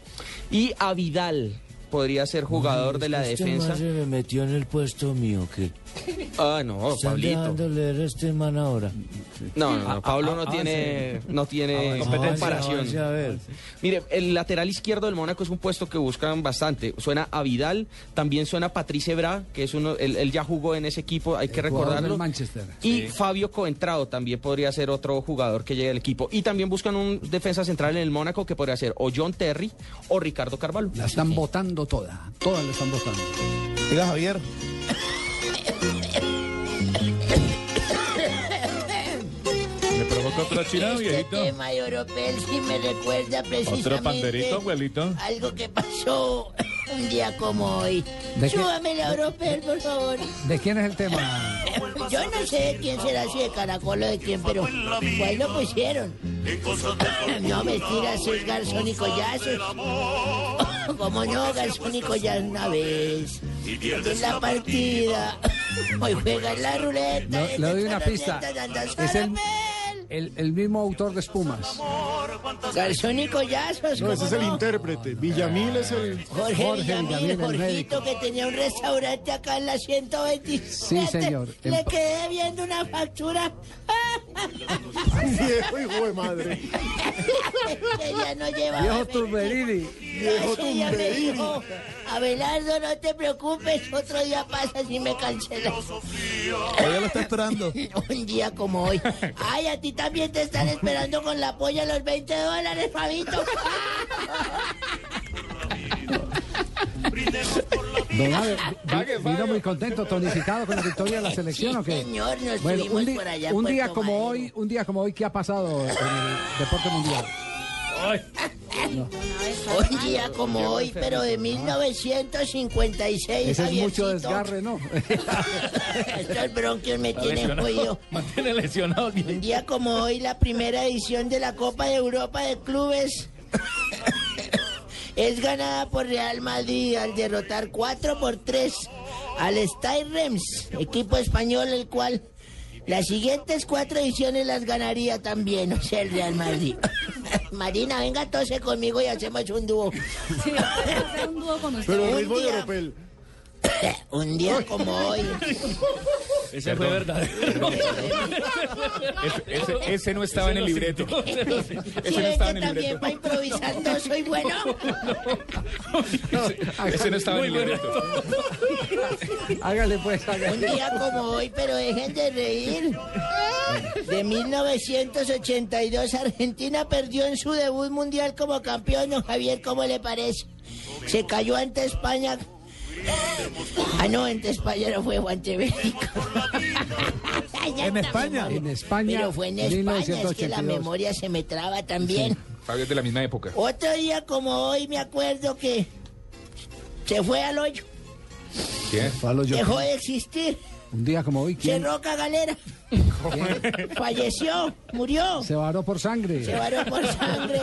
Y a Vidal podría ser jugador de la defensa. se me metió en el puesto mío, que Ah, no, están Pablito. leer este man ahora. No, no, no, Pablo no Ah, tiene, sí. no tiene Avance, comparación. avance, a ver. Mire, el lateral izquierdo del Mónaco es un puesto que buscan bastante. Suena a Vidal, también suena a Patrice Bra, que es uno, él, él ya jugó en ese equipo, hay que jugador recordarlo. del Manchester. Y Sí. Fabio Coentrao también podría ser otro jugador que llegue al equipo. Y también buscan un defensa central en el Mónaco que podría ser o John Terry o Ricardo Carvalho. La están votando toda, todas la están votando. Diga, Javier. ¿Le provocó otra china, Este viejito? tema de Oropel sí me recuerda precisamente ¿Otro panderito, abuelito? algo que pasó un día como hoy. Súbame la Oropel, por favor. ¿De quién es el tema? Yo no sé de quién será, si de Caracol o de quién, pero ¿cuál lo pusieron? No, mentiras, es Garzón y Collazos. ¿Cómo no? Garzón y Collazos una vez. En la partida. Hoy juega en la ruleta. Le, le doy una pista. Es el, el, el mismo autor de Espumas. Garzón y Collazos. No, ese ¿cómo es el no? intérprete. Villamil es el... Jorge, Villamil, Villamil, el Jorgito, que tenía un restaurante acá en la 127. Sí, señor. Le En- quedé viendo una factura. Viejo hijo de madre. que ya no llevaba. Viejo Turberini. Viejo Tumberini. Abelardo, no te preocupes, otro día pasa si me cancelas. Todavía lo está esperando. Un día como hoy. Ay, a ti también te están esperando con la polla los 20 dólares, Fabito. Don Abe, vi- vino muy contento, tonificado con la victoria de la selección, ¿o qué? señor, nos bueno, un, por allá un día como hoy, un día como hoy, ¿qué ha pasado en el deporte mundial? Un día como hoy, pero de 1956. Ese es mucho desgarre, ¿no? Estos bronquios me tienen jodido. Mantiene lesionado. Un día como hoy, la primera edición de la Copa de Europa de Clubes es ganada por Real Madrid al derrotar 4 por 3 al Stade Reims, equipo español el cual las siguientes cuatro ediciones las ganaría también, o sea, el Real Madrid. Marina, venga, tose conmigo y hacemos un dúo. Sí, vamos a hacer un dúo con usted. Pero Un ritmo de Oropel. Un día como hoy. Ese fue verdadero. Ese, ese- ese no estaba en el libreto. Ese no estaba que en el también libreto. para improvisar no soy bueno. Ese no estaba en el libreto. Hágale pues, Un hágale. día como hoy, pero dejen de reír. De 1982, Argentina perdió en su debut mundial como campeón. Javier, ¿cómo le parece? Se cayó ante España. Ah, no, ante España no fue México. Ya En España. En España, Pero fue en España, es que la 1982. memoria se me traba también. Fabio es de la misma época. Otro día como hoy me acuerdo que se fue al hoyo, Yo- dejó de existir, Un día como hoy, ¿quién? cerró Cagalera, falleció, murió, Se varó por sangre. se varó por sangre,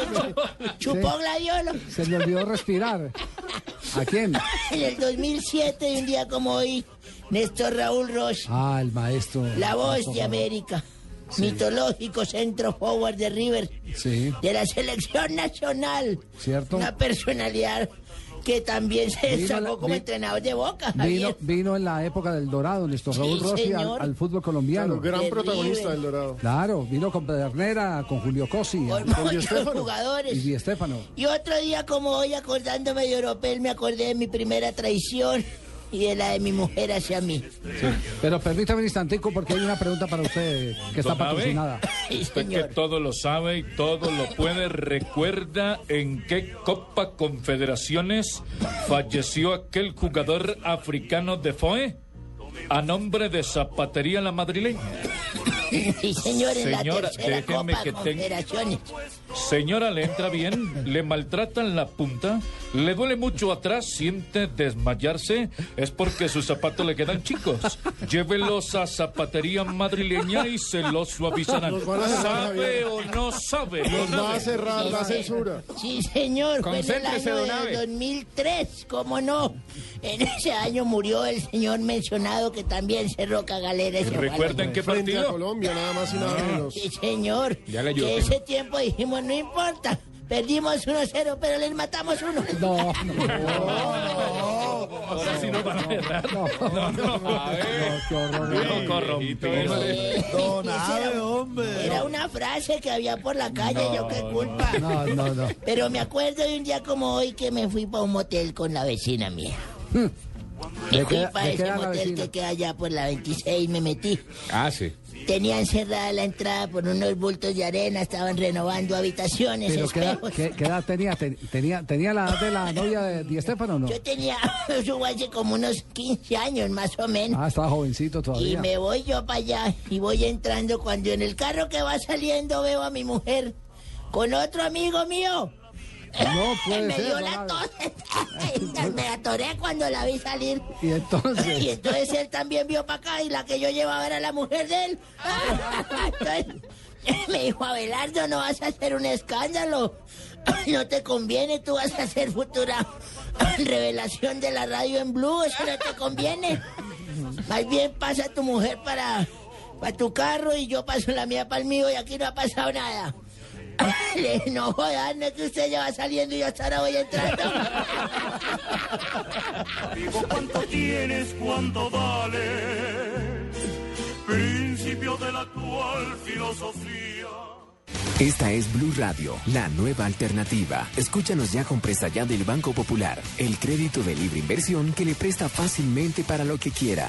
chupó gladiolo. Se le olvidó respirar. ¿A quién? En el 2007, de un día como hoy, Néstor Raúl Ross, Ah, el maestro. la voz de América, mitológico centro forward de River, Sí, de la selección nacional, cierto. una personalidad que también se Vino destacó la- como vi- entrenador de Boca. Vino, vino en la época del Dorado, nuestro Raúl Sí, Rossi al, fútbol colombiano. Claro, gran protagonista del Dorado. Claro, vino con Pedernera, con Julio Cosi Con con muchos Estefano. jugadores. y Di Estefano. Y otro día como hoy, acordándome de Oropel, me acordé de mi primera traición y de la de mi mujer hacia mí. Pero permítame un instantico porque hay una pregunta para usted que está patrocinada. Sí, Usted que todo lo sabe y todo lo puede, recuerda en qué Copa Confederaciones falleció aquel jugador africano de FOE a nombre de Zapatería la Madrileña. Sí, señor, en Señora, la tercera déjeme Copa que tenga-. Señora, ¿le entra bien? ¿Le maltratan la punta? ¿Le duele mucho atrás? ¿Siente desmayarse? Es porque sus zapatos le quedan chicos. Llévelos a zapatería madrileña y se los suavizarán. ¿Sabe o no sabe? Nos va a cerrar la censura. Sí, señor, fue en el Concéntrese, año don de Abe. 2003, ¿cómo no? En ese año murió el señor mencionado que también cerró Cagalera. ¿Recuerdan qué partido? Colombia, nada más y nada menos. Sí, señor. Ya le ayudó, que ese tiempo dijimos, no importa. Perdimos 1-0, pero les matamos uno. No, van a. No, no, a ver. Don hombre. Era una frase que había por la calle, yo qué culpa. No, no, no. Pero me acuerdo de un día como hoy que me fui para un motel con la vecina mía. Me ¿De fui qué- para de qué ese la motel que queda allá por la 26 me metí. Ah, sí. Tenían cerrada la entrada por unos bultos de arena, estaban renovando habitaciones, Pero ¿qué edad, espejos. qué- qué edad tenía? Ten- tenía? ¿Tenía la edad de la novia de Di Estefano o no? Yo tenía, fue hace como unos 15 años más o menos. Ah, estaba jovencito Y todavía. me voy yo para allá y voy entrando cuando en el carro que va saliendo veo a mi mujer con otro amigo mío. No puede me ser, dio la tos. me atoré cuando la vi salir. Y entonces. Y entonces él también vio para acá y la que yo llevaba era la mujer de él. Entonces me dijo, Abelardo, no vas a hacer un escándalo. No te conviene, tú vas a hacer futura revelación de la radio en blue, eso no te conviene. Más bien pasa tu mujer para, para tu carro y yo paso la mía para el mío y aquí no ha pasado nada. Le dije, no jodas, no que usted ya va saliendo y yo hasta ahora voy entrando. Digo cuánto tienes, cuánto vale. Principio de la actual filosofía. Esta es Blue Radio, la nueva alternativa. Escúchanos ya con presta ya del Banco Popular, el crédito de libre inversión que le presta fácilmente para lo que quiera.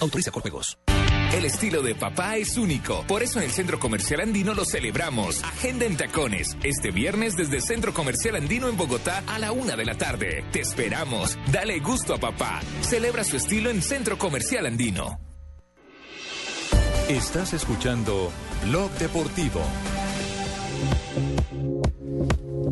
Autoriza con. El estilo de papá es único. Por eso en el Centro Comercial Andino lo celebramos. Agenda en tacones. Este viernes desde Centro Comercial Andino en Bogotá a la una de la tarde. Te esperamos. Dale gusto a papá. Celebra su estilo en Centro Comercial Andino. Estás escuchando Blog Deportivo.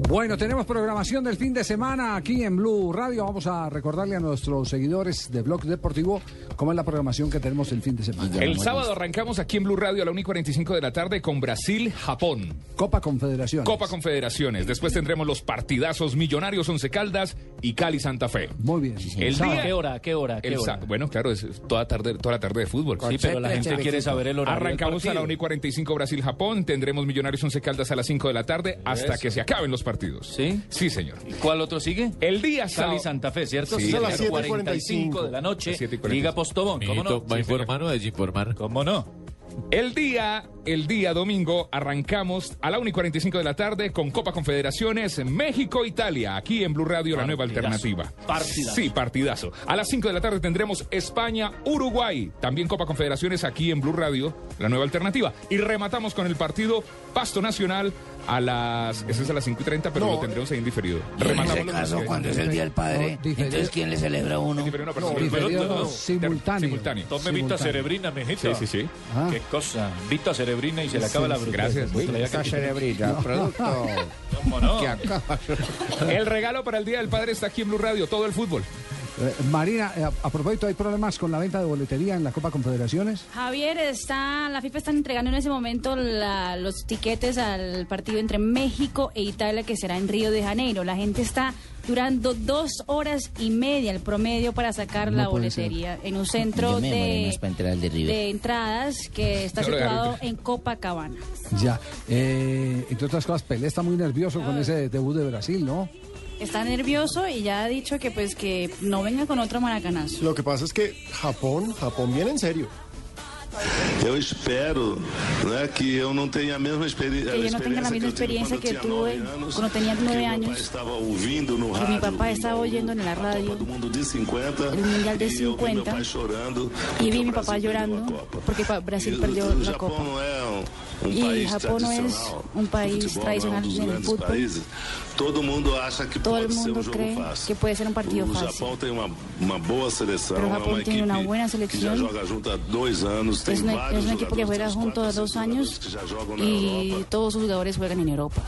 Bueno, tenemos programación del fin de semana aquí en Blue Radio. Vamos a recordarle a nuestros seguidores de Blog Deportivo cómo es la programación que tenemos el fin de semana. El sábado arrancamos aquí en Blue Radio a la 1 y 45 de la tarde con Brasil-Japón. Copa Confederación. Copa Confederaciones. Después tendremos los partidazos Millonarios Once Caldas y Cali Santa Fe. Muy bien. El ¿A día, qué hora? ¿A qué hora? ¿A qué el hora? bueno, claro, es toda tarde, toda la tarde de fútbol. Sí, pero la gente quiere saber el horario del Arrancamos a la partido. 1 y 45 Brasil-Japón. Tendremos Millonarios Once Caldas a las 5 de la tarde hasta Eso. que se acaben los partidos. ¿Sí? Sí, señor. ¿Cuál otro sigue? El día Cali sábado- Santa Fe, ¿cierto? Sí, Sí, a las las 7:45 de la noche. Las 7:45. Liga Postobón, ¿cómo no? ¿Va a informar o a desinformar? ¿Cómo no? El día, el día domingo, arrancamos a la 1 y 45 de la tarde con Copa Confederaciones México-Italia, aquí en Blue Radio, la nueva alternativa. Partidazo. Sí, partidazo. A las 5 de la tarde tendremos España-Uruguay, también Copa Confederaciones aquí en Blue Radio, la nueva alternativa. Y rematamos con el partido Pasto Nacional a las. Ese es a las 5 y 30, pero No. lo tendremos ahí en diferido. Rematamos caso, cuando es el Día del Padre, No, diferido. entonces ¿quién le celebra a uno? Diferido, no, pero No, simultáneo. diferido, simultáneo. simultáneo. Tome Simultáneo. Vita Cerebrina, mijito. Sí, sí, sí. Ah. Qué cosa. Vita Cerebrina y se le acaba Sí, la sí. brutalidad. Gracias. Acaba- cerebrina, producto. ¿Cómo no? El regalo para el Día del Padre está aquí en Blue Radio, todo el fútbol. Eh, Marina, eh, a, a propósito, ¿hay problemas con la venta de boletería en la Copa Confederaciones? Javier, está, la FIFA está entregando en ese momento la- los tiquetes al partido entre México e Italia que será en Río de Janeiro. La gente está durando dos horas y media el promedio para sacar No la boletería en un centro de, entradas que está situado en Copacabana. Ya. Eh, entre otras cosas, Pelé está muy nervioso con ese debut de Brasil, ¿no? Está nervioso y ya ha dicho que pues que no venga con otro maracanazo. Lo que pasa es que Japón, Japón viene en serio. Eu espero né, que eu não tenha a mesma experi Que yo no tenga la misma experiencia que tuve cuando tenía nueve años. estava ouvindo no Que mi rádio papá estaba oyendo en la radio o mundo de 50 el Mundial de e eu vi meu 50 pai chorando y vi a mi papá llorando porque Brasil perdió o la Japão copa. não é um, um Y país Japón no es tradicional un país futebol tradicional é um todo mundo acha que Todo pode el ser mundo um jogo cree fácil que puede ser un partido o fácil. Japão tem uma, uma boa seleção Pero é Japón uma tiene equipe una buena que já selección. joga junto há dois anos tem Es, una- es vários un equipo que jogadores juega junto a dos años que já jogam na y Europa todos sus jugadores juegan en Europa.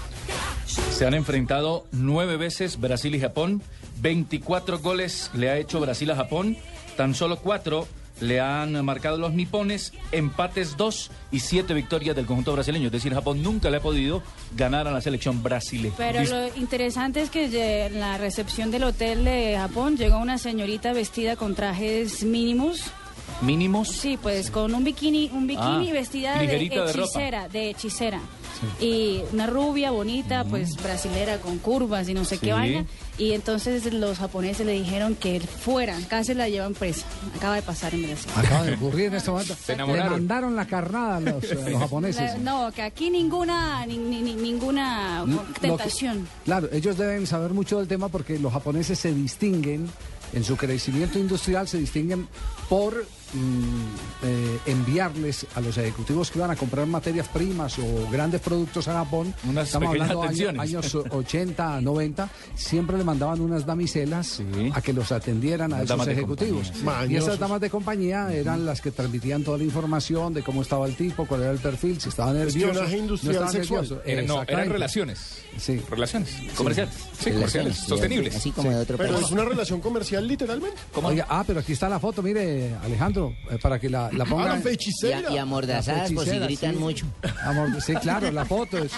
Se han enfrentado nueve veces Brasil y Japón. 24 goles le ha hecho Brasil a Japón. Tan solo cuatro le han marcado los nipones. Empates dos y siete victorias del conjunto brasileño. Es decir, Japón nunca le ha podido ganar a la selección brasileña. Pero lo interesante es que en la recepción del hotel de Japón llegó una señorita vestida con trajes mínimos. Mínimos. Sí, pues con un bikini, un bikini Ah, vestida de hechicera, de hechicera. Y una rubia bonita, pues brasilera con curvas y no sé Sí. qué vaina. Y entonces los japoneses le dijeron que fueran, casi la llevan presa. Acaba de pasar en Brasil. Acaba de ocurrir en este momento. Se Le enamoraron. mandaron la carnada a los, a los japoneses. La- no, que aquí ninguna, ni- ni- ni- ninguna que- tentación. claro, ellos deben saber mucho del tema porque los japoneses se distinguen, en su crecimiento industrial, se distinguen por mm, eh, enviarles a los ejecutivos que iban a comprar materias primas o grandes productos a Japón. Unas Estamos hablando años, años 80, 90. Siempre le mandaban unas damiselas a que los atendieran a esos de ejecutivos. compañía, sí. Y esas damas de compañía eran las que transmitían toda la información de cómo estaba el tipo, cuál era el perfil, si estaba nervioso. Espionaje industrial no estaba sexual. nervioso. Era- no, eran relaciones. Sí. Relaciones. Comerciales. Sí, comerciales. Sostenibles. Sí. Pero es una relación comercial literalmente. Oiga, ah, pero aquí está la foto, mire, Alejandro, eh, para que la, la pongan. Ah, la. Y- y amordazadas por si gritan sí. mucho. Amor- sí, claro, la foto es,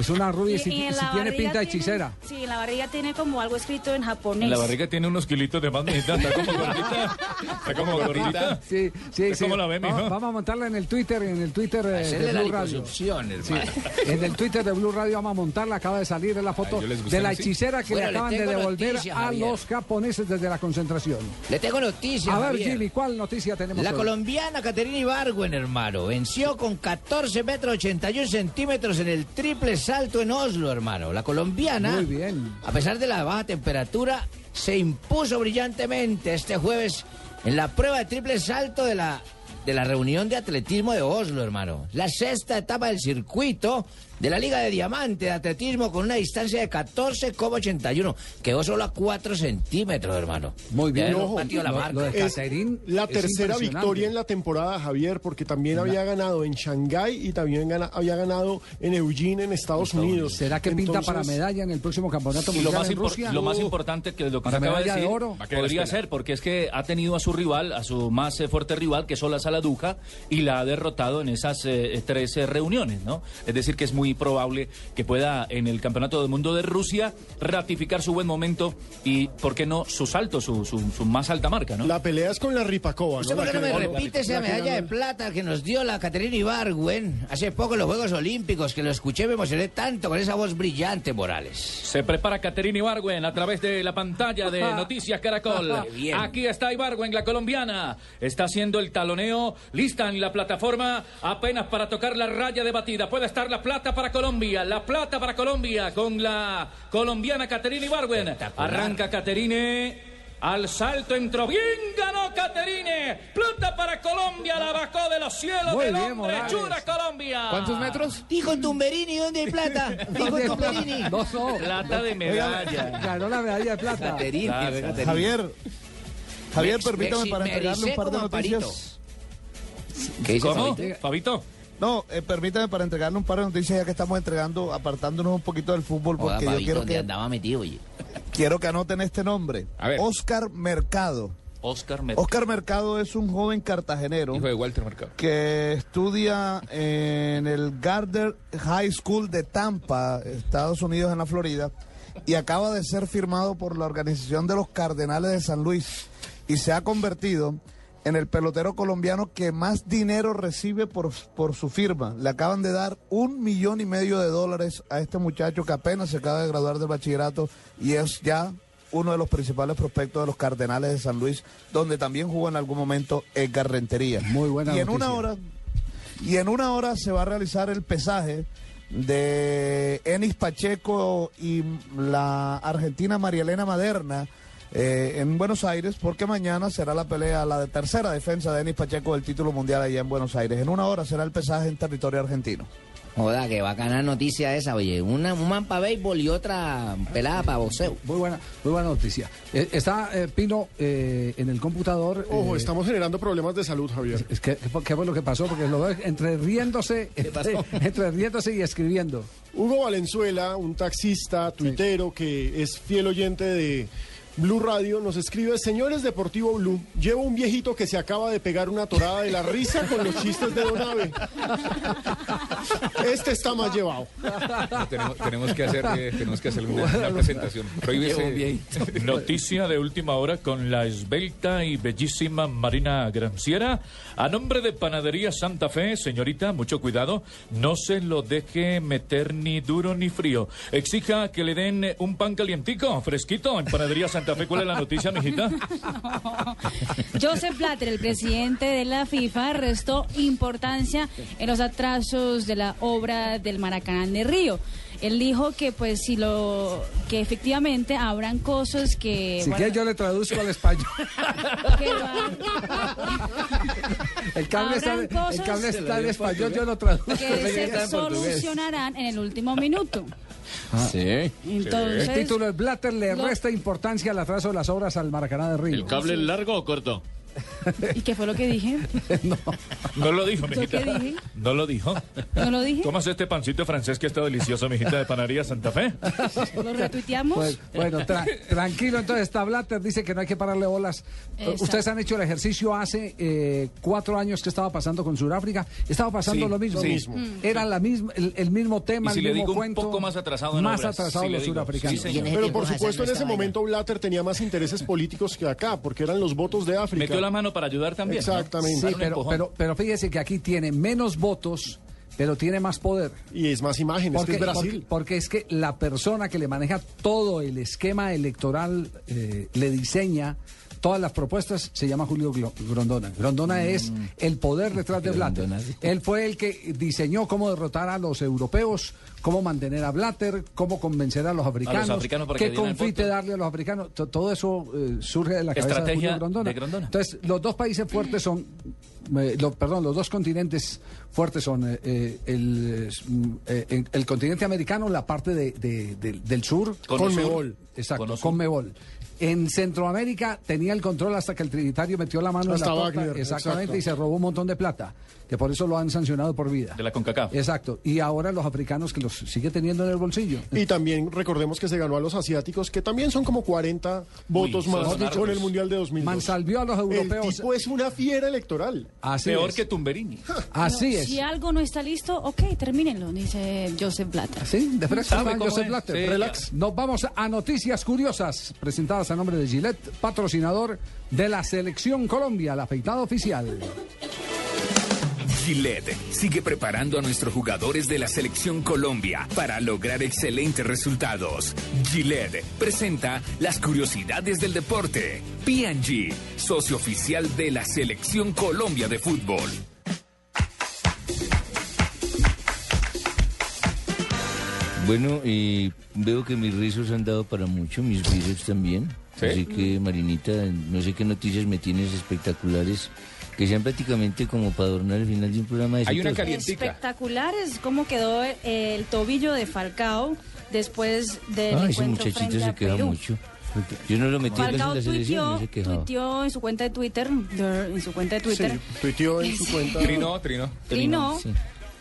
es una rubia y, si, tiene pinta de hechicera. Sí, en la barriga tiene como algo escrito en japonés. En la barriga tiene unos kilitos de más, mijita. Está como gordita. Está como gordita. Sí, sí, ¿Usted sí. cómo la ve, mijo? vamos, vamos a montarla en el Twitter, en el Twitter eh, de la Blue Radio. Sí, en el Twitter de Blue Radio vamos a montarla, acaba de salir en la foto Ay, de la así. hechicera que Bueno, le le acaban de devolver a Javier. los japoneses desde la concentración. Le tengo noticias. A ver, Javier. Jimmy, ¿cuál noticia tenemos La hoy? colombiana Caterina Ibargüen, hermano, venció con 14 metros 81 centímetros en el triple salto en Oslo, hermano. La colombiana, Muy bien. a pesar de la baja temperatura, se impuso brillantemente este jueves en la prueba de triple salto de la, de la reunión de atletismo de Oslo, hermano. La sexta etapa del circuito de la Liga de Diamante de Atletismo con una distancia de 14,81. Quedó solo a 4 centímetros, hermano. Muy bien. Ojo, la lo- marca. lo de Es Caterín la tercera victoria en la temporada, Javier, porque también había ganado en Shanghái y también gana- había ganado en Eugene, en Estados Unidos. ¿Será que pinta para medalla en el próximo campeonato Y lo mundial más, en Rusia? lo más importante que lo que usted acaba de medalla de decir oro. Podría ser, porque es que ha tenido a su rival, a su más eh, fuerte rival, que es Ola Saladuja, y la ha derrotado en esas eh, tres eh, reuniones, ¿no? Es decir, que es muy probable que pueda en el Campeonato del Mundo de Rusia ratificar su buen momento y, ¿por qué no, su salto, su, su, su más alta marca, ¿no? La pelea es con la Ripakova, ¿Usted ¿no? por qué La no me repite esa medalla de plata que nos dio la Caterina Ibargüen hace poco en los Juegos Olímpicos? Que lo escuché, me emocioné tanto con esa voz brillante, Morales. Se prepara Caterina Ibargüen a través de la pantalla de Noticias Caracol. Aquí está Ibargüen, la colombiana. Está haciendo el taloneo, lista en la plataforma, apenas para tocar la raya de batida. Puede estar la plata para Colombia, la plata para Colombia con la colombiana Caterina Ibargüen. Arranca Caterine. Al salto entró bien, ganó Caterine. Plata para Colombia, la bajó de los cielos Muy del bien, hombre. Morales. Chura Colombia. ¿Cuántos metros? Dijo Tumberini, ¿dónde hay plata? Dijo. Tumberini. No, no. Plata de medalla. Ganó la medalla de plata. Caterina, Gracias. Caterina. Javier, Javier, Me- permítame me- para me entregarle un par de noticias. ¿Qué dice ¿Cómo? Fabito? Fabito. No, eh, permítame para entregarle un par de noticias ya que estamos entregando, apartándonos un poquito del fútbol, porque yo quiero ¿dónde que, andaba metido, oye? quiero que anoten este nombre. A ver. Oscar Mercado. Oscar Mercado. Oscar Mercado es un joven cartagenero Hijo de Walter Mercado. que estudia en el Gardner High School de Tampa, Estados Unidos, en la Florida, y acaba de ser firmado por la organización de los Cardenales de San Luis y se ha convertido en el pelotero colombiano que más dinero recibe por, por su firma. Le acaban de dar un millón y medio de dólares a este muchacho que apenas se acaba de graduar del bachillerato y es ya uno de los principales prospectos de los Cardenales de San Luis, donde también jugó en algún momento Edgar Rentería. Muy buena Y en noticia. una hora Y en una hora se va a realizar el pesaje de Enis Pacheco y la argentina María Elena Maderna eh, en Buenos Aires, porque mañana será la pelea, la de tercera defensa de Enis Pacheco del título mundial allá en Buenos Aires. En una hora será el pesaje en territorio argentino. Joda, qué bacana noticia esa, oye. Una, un man para béisbol y otra pelada para boxeo. Muy buena, muy buena noticia. Eh, está eh, Pino eh, en el computador. Ojo, eh, estamos generando problemas de salud, Javier. Es que, ¿qué fue- ¿Qué fue lo que pasó? Porque lo veo entre riéndose, entre riéndose y escribiendo. Hugo Valenzuela, un taxista tuitero que es fiel oyente de Blue Radio, nos escribe, señores Deportivo Blue, llevo un viejito que se acaba de pegar una torada de la risa con los chistes de Donave. Este está más llevado. No, tenemos, tenemos que hacer, eh, tenemos que hacer una, una presentación. Prohíbese. Noticia de última hora con la esbelta y bellísima Marina Granciera. A nombre de Panadería Santa Fe, señorita, mucho cuidado. No se lo deje meter ni duro ni frío. Exija que le den un pan calientico, fresquito, en Panadería Santa Fe. ¿Cuál es la noticia, mijita? Joseph Blatter, el presidente de la FIFA, restó importancia en los atrasos de la obra del Maracaná de Río. Él dijo que pues si lo que efectivamente habrán cosas que Si bueno, quieres yo le traduzco al español. El cable está, el cable está en español, yo lo traduzco. que se solucionarán en el último minuto. Sí. Entonces- el título es Blatter le Lo- resta importancia al atraso de las obras al Maracaná de Río. ¿El cable largo o corto? ¿Y qué fue lo que dije? No lo dijo, ¿Yo mijita. qué dije? No lo dijo. ¿No lo dije? Tomas este pancito francés que está delicioso, mijita, de Panadería Santa Fe. ¿Lo retuiteamos? Pues, bueno, tra- tranquilo, entonces está Blatter, dice que no hay que pararle bolas. Exacto. Ustedes han hecho el ejercicio hace eh, cuatro años que estaba pasando con Sudáfrica. Estaba pasando Sí, lo mismo. lo mismo. Mm. Era la misma, el, el mismo tema, Y si el le mismo digo un cuento. poco más atrasado en Más obras, atrasado le los digo. sudafricanos. Sí, señor. Pero por supuesto en ese momento Blatter tenía más intereses políticos que acá, porque eran los votos de África. La mano para ayudar también. ¿no? Exactamente. Sí, pero, pero, pero fíjese que aquí tiene menos votos, pero tiene más poder. Y es más imagen, es que es Brasil. Porque, porque es que la persona que le maneja todo el esquema electoral, eh, le diseña todas las propuestas, se llama Julio Grondona. Grondona es el poder detrás de Blatter. Él fue el que diseñó cómo derrotar a los europeos, cómo mantener a Blatter, cómo convencer a los africanos, que qué confite darle a los africanos. To- Todo eso eh, surge de la cabeza de Estrategia Julio Grondona. de Grondona. Entonces, los dos países fuertes son, eh, lo- perdón, los dos continentes fuertes son eh, eh, el, eh, el continente americano, la parte de- de- del- sur, Conmebol. Sur. Exacto, Sur. Conmebol. En Centroamérica tenía el control hasta que el Trinitario metió la mano Hasta en la torta, Wagner, exactamente, exacto. y se robó un montón de plata, que por eso lo han sancionado por vida. De la CONCACAF. Exacto, y ahora los africanos que los sigue teniendo en el bolsillo. Y también recordemos que se ganó a los asiáticos, que también son como 40 votos más con el Mundial de 2002. Mansalvió a los El europeos. tipo es una fiera electoral. Así Peor es. que Tumberini. Así es. Si algo no está listo, ok, termínenlo, dice Joseph Blatter. Sí, de fresco ¿Sabe está cómo Joseph es? Blatter. Sí, Relax. Nos vamos a noticias curiosas presentadas a nombre de Gillette, patrocinador de la Selección Colombia, la afeitada oficial. Gillette sigue preparando a nuestros jugadores de la selección Colombia para lograr excelentes resultados. Gillette presenta las curiosidades del deporte. P&G, socio oficial de la selección Colombia de fútbol. Bueno, y veo que mis rizos han dado para mucho, mis bíceps también. ¿Sí? Así que, Marinita, no sé qué noticias me tienes espectaculares que sean prácticamente como para adornar el final de un programa de Hay una calientica. Espectacular es cómo quedó el, el tobillo de Falcao después del Ay, ese encuentro muchachito frente se a queja Perú. mucho. Yo no lo metí casi en Falcao la selección, tuiteó, no se tuiteó en su cuenta de Twitter, en su cuenta de Twitter, Sí, tuiteó en su cuenta. Trino, Trino. Trino, Sí.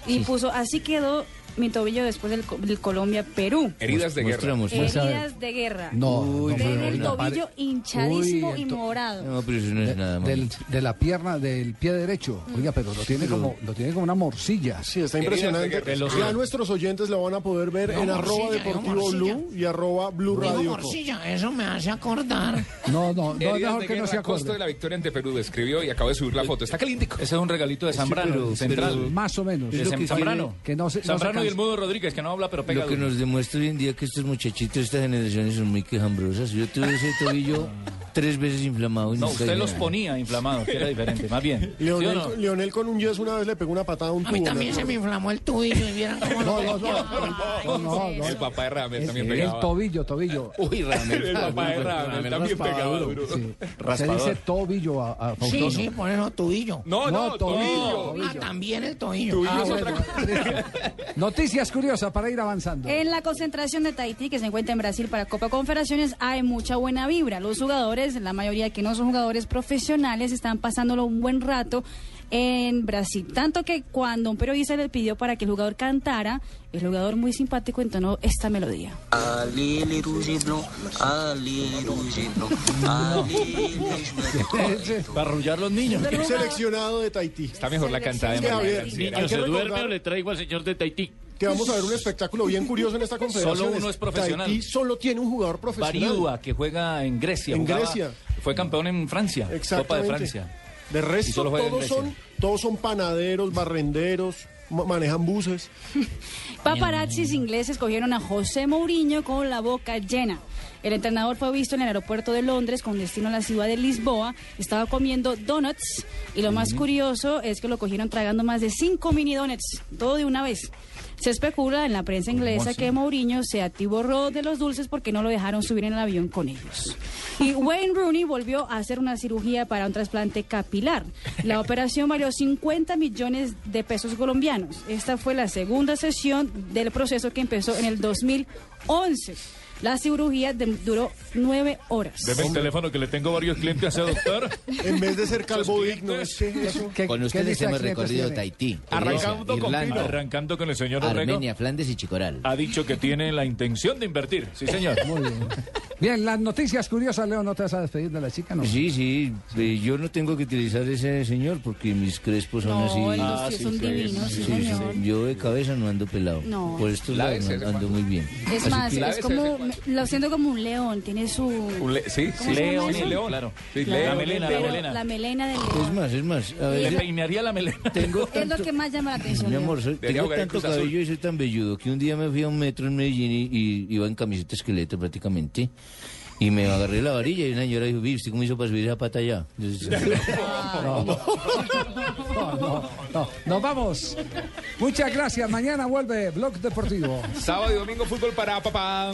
y Sí. puso, así quedó mi tobillo después del, co- del Colombia-Perú. Heridas de guerra. Heridas de guerra. No, Uy, no, Tiene pero el tobillo hinchadísimo Uy, y morado. No, pero eso no es nada malo. Del- de la pierna del pie derecho. Oiga, pero lo tiene como lo tiene como una morcilla. Sí, está Heridas de impresionante. Ya nuestros oyentes lo van a poder ver en arroba deportivo blue y arroba blue radio. Co. eso me hace acordar. No, no, no, Heridas mejor de que no guerra se a costo de la victoria ante Perú. Describió y acabo de subir la foto. Está calientico. Ese es un regalito de Zambrano, central. Más o menos. De Zambrano. Que no se, no y el mudo Rodríguez, que no habla pero pega Lo que duro. nos demuestra hoy en día que estos muchachitos de esta generación son muy quejambrosas. Yo tuve ese tobillo tres veces inflamado. y No, usted los nada. ponía inflamados, que era diferente, más bien. ¿Sí o Leonel, no? Leonel con un yes una vez le pegó una patada a un A mí tubo. también se me inflamó el tubillo y vieran cómo No, lo no, no. No, no, El papá de Ramel también El pegaba. tobillo, tobillo. Uy, Ramel. El papá de Ramel también pegaba duro. Se dice tobillo a, a Sí, sí, ¿no? por eso tubillo. No, no, tobillo. Ah, también el tobillo. Ah, bueno. Noticias curiosas para ir avanzando. En la concentración de Tahití, que se encuentra en Brasil para Copa Confederaciones, hay mucha buena vibra. Los jugadores, la mayoría que no son jugadores profesionales, están pasándolo un buen rato en Brasil. Tanto que cuando un periodista le pidió para que el jugador cantara, el jugador muy simpático entonó esta melodía. Para arrullar los niños. Seleccionado de Tahití. Está mejor la cantada de María hay que recordar le traigo al señor de Tahití? Que vamos a ver un espectáculo bien curioso en esta confederación. Solo uno es profesional. Tahití solo tiene un jugador profesional. Bariúa, que juega en Grecia. En jugaba- Grecia. Fue campeón en Francia. Copa de. Francia. De resto, todos son, todos son panaderos, barrenderos, ma- manejan buses. Paparazzis ingleses cogieron a José Mourinho con la boca llena. El entrenador fue visto en el aeropuerto de Londres con destino a la ciudad de Lisboa. Estaba comiendo donuts y lo más curioso es que lo cogieron tragando más de cinco mini donuts, todo de una vez. Se especula en la prensa inglesa que Mourinho se atiborró de los dulces porque no lo dejaron subir en el avión con ellos. Y Wayne Rooney volvió a hacer una cirugía para un trasplante capilar. La operación valió 50 millones de pesos colombianos. Esta fue la segunda sesión del proceso que empezó en el 2011. La cirugía de- duró nueve horas. Deme el teléfono que le tengo varios clientes a doctor. En vez de ser calvo digno, Con ustedes hemos recorrido Tahití, Arrancando con, Irlanda, arrancando con el señor Orrego. Armenia, Flandes y Chicoral. Ha dicho que tiene la intención de invertir. Sí, señor. Muy bien. Bien, las noticias curiosas, Leo, ¿no te vas a despedir de la chica? No. Sí, sí, eh, yo no tengo que utilizar ese señor porque mis crespos son No, así. los Ah, sí, son sí. divinos, sí, señor. Yo de cabeza no ando pelado. No. Por estos La ando muy bien. Es Así más, que- es como, lo siento como un león, tiene su... Un le- sí, ¿Cómo sí, león, sí, león. Claro. Sí, Claro, la melena, la melena. La melena del león. Es más, es más. A Le peinaría la melena. tengo Es lo que más llama la atención. Mi amor, soy- tengo tanto cabello y soy tan velludo que un día me fui a un metro en Medellín y, y iba en camiseta esqueleto prácticamente. Y me agarré la varilla y una señora dijo, "Vi, ¿usted cómo hizo para subir esa pata allá? No, no, no. Nos vamos. Muchas gracias. Mañana vuelve Blog Deportivo. Sábado y domingo fútbol para papá.